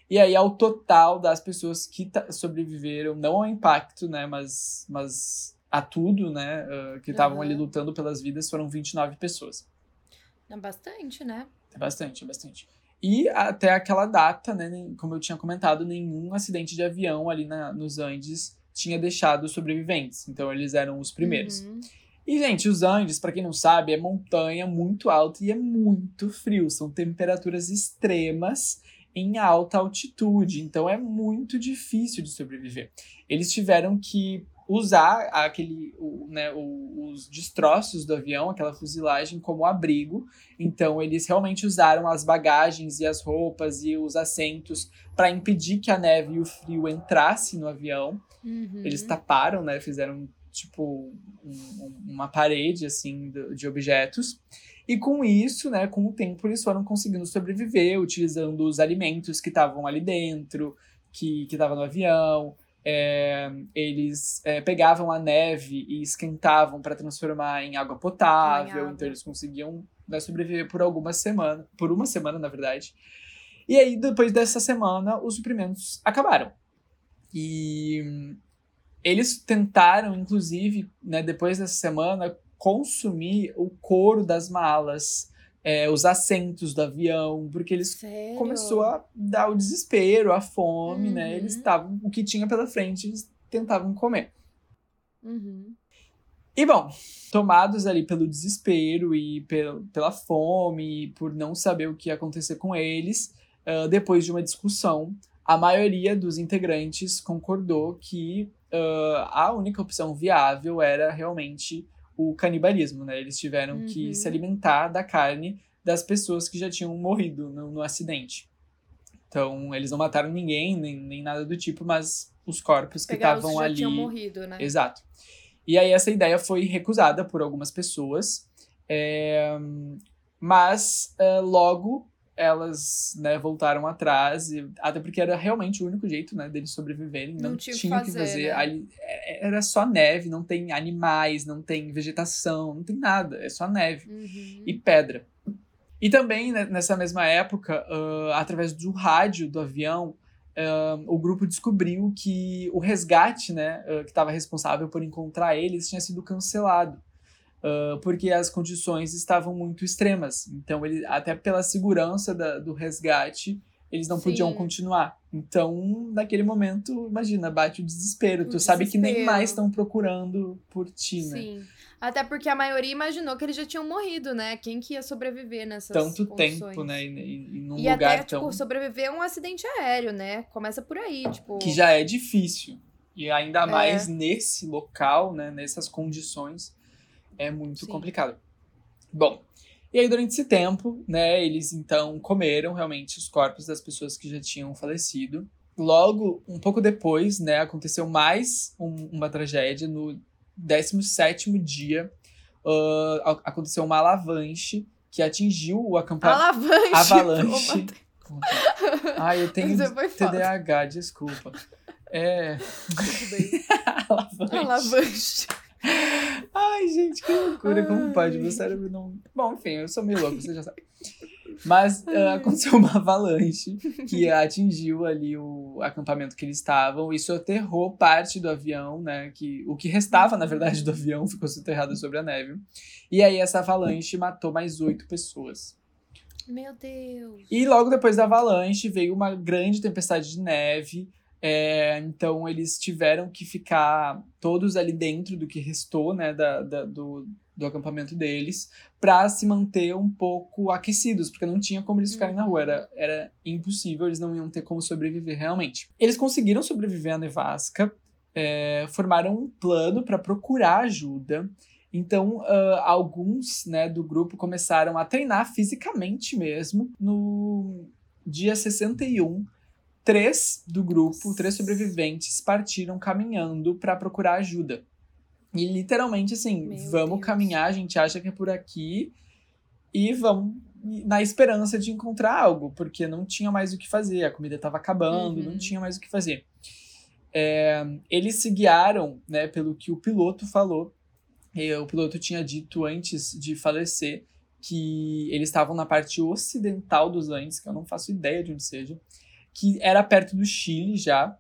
[SPEAKER 2] E aí, ao total das pessoas que sobreviveram, não ao impacto, né, mas, mas a tudo, né, ah, que estavam
[SPEAKER 1] Aham.
[SPEAKER 2] ali lutando pelas vidas, foram 29 pessoas.
[SPEAKER 1] É bastante, né?
[SPEAKER 2] É bastante, é bastante. E até aquela data, né, como eu tinha comentado, nenhum acidente de avião ali na, nos Andes tinha deixado sobreviventes. Então eles eram os primeiros.
[SPEAKER 1] Uhum.
[SPEAKER 2] E, gente, os Andes, pra quem não sabe, é montanha muito alta e é muito frio. São temperaturas extremas em alta altitude. Então é muito difícil de sobreviver. Eles tiveram que usar aquele, o- né, o- os destroços do avião, aquela fuzilagem, como abrigo. Então eles realmente usaram as bagagens e as roupas e os assentos para impedir que a neve e o frio entrasse no avião.
[SPEAKER 1] Uhum.
[SPEAKER 2] Eles taparam, né? Fizeram tipo um- um- uma parede assim de objetos. E com isso, né, com o tempo eles foram conseguindo sobreviver, utilizando os alimentos que estavam ali dentro, que que estavam no avião. É, eles é, pegavam a neve e esquentavam para transformar em água potável. Então eles conseguiam né, sobreviver por algumas semanas, por uma semana na verdade. E aí depois dessa semana os suprimentos acabaram. E eles tentaram, inclusive, né, depois dessa semana, consumir o couro das malas, é, os assentos do avião, porque eles
[SPEAKER 1] Sério?
[SPEAKER 2] começou a dar o desespero, a fome, né?
[SPEAKER 1] Uhum.
[SPEAKER 2] Eles estavam o que tinha pela frente, eles tentavam comer.
[SPEAKER 1] Uhum.
[SPEAKER 2] E bom, tomados ali pelo desespero e pel- pela fome, e por não saber o que ia acontecer com eles, ah, depois de uma discussão, a maioria dos integrantes concordou que ah, a única opção viável era realmente o canibalismo, né? Eles tiveram que
[SPEAKER 1] Uhum.
[SPEAKER 2] se alimentar da carne das pessoas que já tinham morrido no, no acidente. Então, eles não mataram ninguém, nem, nem nada do tipo, mas os corpos que estavam
[SPEAKER 1] já
[SPEAKER 2] ali.
[SPEAKER 1] tinham morrido, né?
[SPEAKER 2] Exato. E aí essa ideia foi recusada por algumas pessoas, é, mas é, logo elas né, voltaram atrás, e- até porque era realmente o único jeito né, deles sobreviverem, não,
[SPEAKER 1] Não tinha o que fazer,
[SPEAKER 2] fazer.
[SPEAKER 1] né?
[SPEAKER 2] Ali, é- era só neve, não tem animais, não tem vegetação, não tem nada, é só neve
[SPEAKER 1] Uhum.
[SPEAKER 2] e pedra. E também, né, nessa mesma época, ah, através do rádio do avião, uh, o grupo descobriu que o resgate, né, uh, que estava responsável por encontrar eles, tinha sido cancelado. Uh, porque as condições estavam muito extremas. Então, ele, até pela segurança da, do resgate, eles não Sim. podiam continuar. Então, naquele momento, imagina, bate o desespero. O tu desespero. sabe que nem mais estão procurando por ti, né? Sim.
[SPEAKER 1] Até porque a maioria imaginou que eles já tinham morrido, né? Quem que ia sobreviver nessas
[SPEAKER 2] Tanto
[SPEAKER 1] condições?
[SPEAKER 2] tempo, né? E, e num
[SPEAKER 1] e
[SPEAKER 2] lugar
[SPEAKER 1] até,
[SPEAKER 2] tão...
[SPEAKER 1] tipo, sobreviver a um acidente aéreo, né? Começa por aí, tipo...
[SPEAKER 2] Que já é difícil. E ainda é. mais nesse local, né? Nessas condições, é muito Sim. complicado. Bom, e aí durante esse tempo, né? Eles, então, comeram realmente os corpos das pessoas que já tinham falecido. Logo, um pouco depois, né? Aconteceu mais um, uma tragédia no 17 dia, uh, aconteceu uma alavanche que atingiu o acampamento.
[SPEAKER 1] Alavanche!
[SPEAKER 2] Avalanche. Ai, eu tenho TDAH, desculpa. É. Alavanche.
[SPEAKER 1] Alavanche.
[SPEAKER 2] Ai, gente, que loucura. Como pode? Meu cérebro não. Bom, enfim, eu sou meio louco, você já sabe. Mas uh, aconteceu uma avalanche que atingiu ali o acampamento que eles estavam e soterrou parte do avião, né? Que, o que restava, na verdade, do avião ficou soterrado sobre a neve. E aí essa avalanche matou mais oito pessoas.
[SPEAKER 1] Meu Deus!
[SPEAKER 2] E logo depois da avalanche veio uma grande tempestade de neve. É, então eles tiveram que ficar todos ali dentro do que restou, né, da, da do, do acampamento deles para se manter um pouco aquecidos, porque não tinha como eles ficarem na rua, era, era impossível, eles não iam ter como sobreviver realmente. Eles conseguiram sobreviver à nevasca, é, formaram um plano para procurar ajuda. Então, uh, alguns né, do grupo começaram a treinar fisicamente mesmo. No dia 61, três do grupo, três sobreviventes, partiram caminhando para procurar ajuda. E literalmente assim, Meu vamos Deus. caminhar, a gente acha que é por aqui e vamos na esperança de encontrar algo, porque não tinha mais o que fazer, a comida estava acabando, uhum. não tinha mais o que fazer. É, eles se guiaram, né, pelo que o piloto falou. O piloto tinha dito antes de falecer que eles estavam na parte ocidental dos Andes, que eu não faço ideia de onde seja, que era perto do Chile já,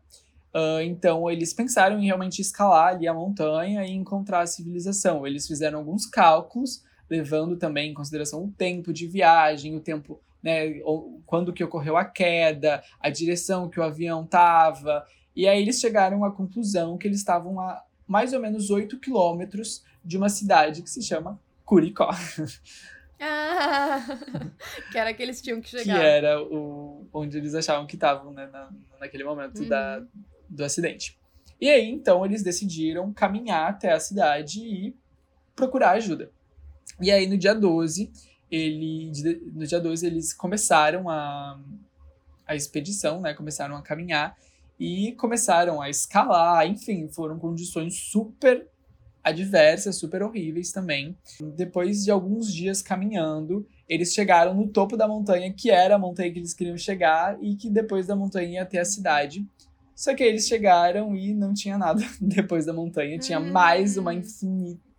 [SPEAKER 2] Uh, então, eles pensaram em realmente escalar ali a montanha e encontrar a civilização. Eles fizeram alguns cálculos, levando também em consideração o tempo de viagem, o tempo, né, quando que ocorreu a queda, a direção que o avião estava. E aí eles chegaram à conclusão que eles estavam a mais ou menos 8 quilômetros de uma cidade que se chama Curicó.
[SPEAKER 1] Ah, que era que eles tinham que chegar.
[SPEAKER 2] Que era o, onde eles achavam que estavam, né, na, naquele momento uhum. da, do acidente. E aí, então, eles decidiram caminhar até a cidade e procurar ajuda. E aí, no dia 12, ele, no dia 12, eles começaram a, a expedição, né? Começaram a caminhar e começaram a escalar, enfim, foram condições super adversas, super horríveis também. Depois de alguns dias caminhando, eles chegaram no topo da montanha, que era a montanha que eles queriam chegar, e que depois da montanha ia ter a cidade. Só que eles chegaram e não tinha nada depois da montanha. Tinha hum. mais uma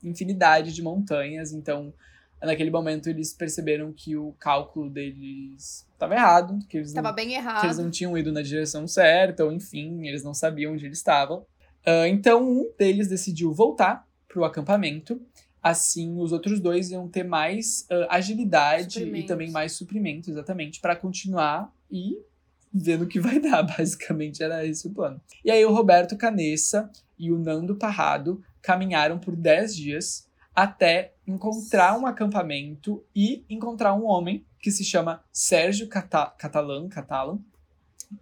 [SPEAKER 2] infinidade de montanhas. Então, naquele momento, eles perceberam que o cálculo deles estava errado. Que eles
[SPEAKER 1] estava bem errado.
[SPEAKER 2] Que eles não tinham ido na direção certa, ou enfim, eles não sabiam onde eles estavam. Uh, então, um deles decidiu voltar para o acampamento. Assim, os outros dois iam ter mais uh, agilidade e também mais suprimentos, exatamente, para continuar e vendo o que vai dar. Basicamente era esse o plano. E aí o Roberto Canessa e o Nando Parrado caminharam por 10 dias até encontrar um acampamento e encontrar um homem que se chama Sérgio Cata Catalan, Catalan,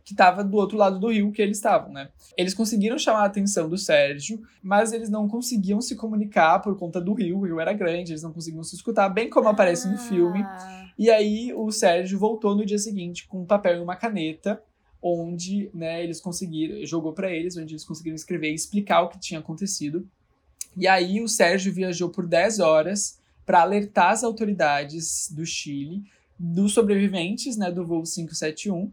[SPEAKER 2] que estava do outro lado do rio que eles estavam, né? Eles conseguiram chamar a atenção do Sérgio, mas eles não conseguiam se comunicar por conta do rio, o rio era grande, eles não conseguiam se escutar, bem como aparece no filme. Ah. E aí o Sérgio voltou no dia seguinte com um papel e uma caneta, onde, né, eles conseguiram, jogou para eles, onde eles conseguiram escrever e explicar o que tinha acontecido. E aí o Sérgio viajou por 10 horas para alertar as autoridades do Chile dos sobreviventes, né, do voo 571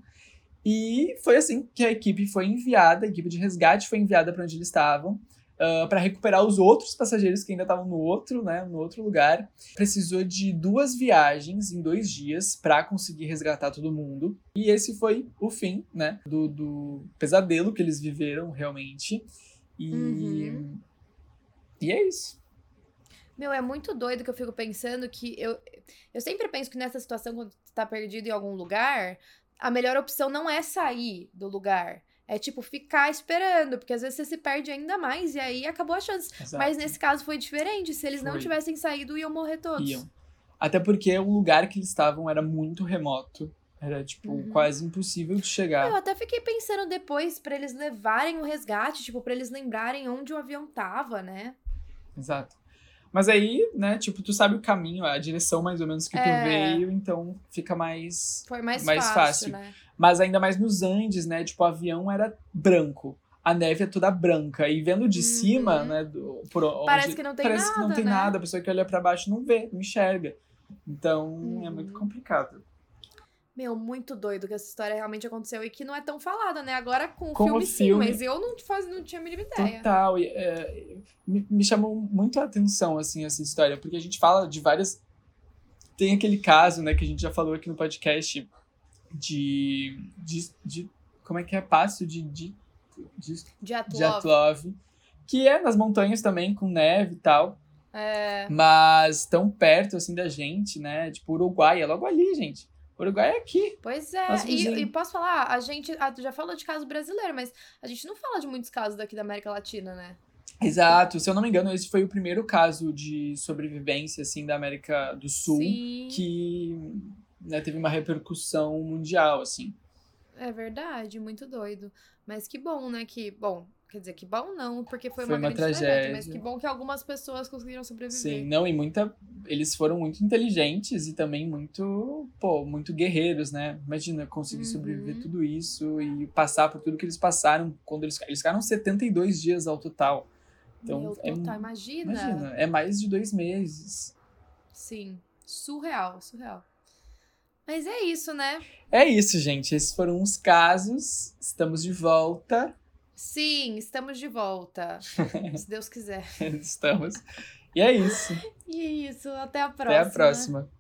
[SPEAKER 2] e foi assim que a equipe foi enviada, a equipe de resgate foi enviada para onde eles estavam. Uh, para recuperar os outros passageiros que ainda estavam no outro, né, no outro lugar. Precisou de duas viagens em dois dias para conseguir resgatar todo mundo. E esse foi o fim, né, do, do pesadelo que eles viveram realmente. E,
[SPEAKER 1] Uhum.
[SPEAKER 2] e é isso.
[SPEAKER 1] Meu, é muito doido que eu fico pensando que eu, eu sempre penso que nessa situação, quando tu tá perdido em algum lugar, a melhor opção não é sair do lugar. É tipo ficar esperando, porque às vezes você se perde ainda mais e aí acabou a chance.
[SPEAKER 2] Exato.
[SPEAKER 1] Mas nesse caso foi diferente. Se eles não
[SPEAKER 2] Foi.
[SPEAKER 1] tivessem saído, iam morrer todos.
[SPEAKER 2] Iam. Até porque o lugar que eles estavam era muito remoto. Era, tipo,
[SPEAKER 1] Uhum.
[SPEAKER 2] quase impossível de chegar.
[SPEAKER 1] Eu até fiquei pensando depois pra eles levarem o resgate, tipo, pra eles lembrarem onde o avião tava, né?
[SPEAKER 2] Exato. Mas aí, né, tipo, tu sabe o caminho, a direção mais ou menos que tu
[SPEAKER 1] É.
[SPEAKER 2] veio, então fica mais.
[SPEAKER 1] Foi mais,
[SPEAKER 2] Mais
[SPEAKER 1] fácil,
[SPEAKER 2] fácil.
[SPEAKER 1] né?
[SPEAKER 2] Mas ainda mais nos Andes, né? Tipo, o avião era branco. A neve é toda branca. E vendo de
[SPEAKER 1] Uhum.
[SPEAKER 2] cima, né? Do, por onde,
[SPEAKER 1] Parece que não tem
[SPEAKER 2] parece que não
[SPEAKER 1] nada,
[SPEAKER 2] tem
[SPEAKER 1] né?
[SPEAKER 2] nada. A pessoa que olha pra baixo não vê, não enxerga. Então é
[SPEAKER 1] Uhum.
[SPEAKER 2] muito complicado.
[SPEAKER 1] Meu, muito doido que essa história realmente aconteceu e que não é tão falada, né? Agora com o
[SPEAKER 2] Com o
[SPEAKER 1] filme, sim,
[SPEAKER 2] filme.
[SPEAKER 1] mas eu não, faz, não tinha a mínima ideia.
[SPEAKER 2] Total. E, é, me, me chamou muito a atenção, assim, essa história, porque a gente fala de várias. Tem aquele caso, né, que a gente já falou aqui no podcast de. de, de- como é que é? Passo de. de, de
[SPEAKER 1] Diatlov.
[SPEAKER 2] Dyatlov, que é nas montanhas também, com neve e tal,
[SPEAKER 1] É,
[SPEAKER 2] mas tão perto, assim, da gente, né? Tipo, Uruguai, é logo ali, gente. Uruguai é aqui.
[SPEAKER 1] pois é, e, e posso falar, a gente ah, tu já falou de caso brasileiro, mas a gente não fala de muitos casos daqui da América Latina, né?
[SPEAKER 2] Exato. Se eu não me engano, esse foi o primeiro caso de sobrevivência, assim, da América do Sul.
[SPEAKER 1] Sim,
[SPEAKER 2] que né, teve uma repercussão mundial, assim.
[SPEAKER 1] é verdade, muito doido. Mas que bom, né? Que, bom, quer dizer, que bom não, porque foi,
[SPEAKER 2] Foi
[SPEAKER 1] uma,
[SPEAKER 2] uma
[SPEAKER 1] grande tragédia, mas
[SPEAKER 2] tragédia.
[SPEAKER 1] que bom que algumas pessoas conseguiram sobreviver.
[SPEAKER 2] Sim, não, e muita. Eles foram muito inteligentes e também muito, pô, muito guerreiros, né? Imagina conseguir
[SPEAKER 1] Uhum.
[SPEAKER 2] sobreviver tudo isso e passar por tudo que eles passaram quando eles. Eles ficaram 72 dias ao total. Então,
[SPEAKER 1] Meu,
[SPEAKER 2] é,
[SPEAKER 1] total, imagina.
[SPEAKER 2] imagina, é mais de dois meses.
[SPEAKER 1] Sim, surreal, surreal. Mas é isso, né?
[SPEAKER 2] É isso, gente. Esses foram os casos. Estamos de volta.
[SPEAKER 1] Sim, estamos de volta. se Deus quiser.
[SPEAKER 2] Estamos. E é isso.
[SPEAKER 1] E é isso, até a próxima.
[SPEAKER 2] Até a próxima.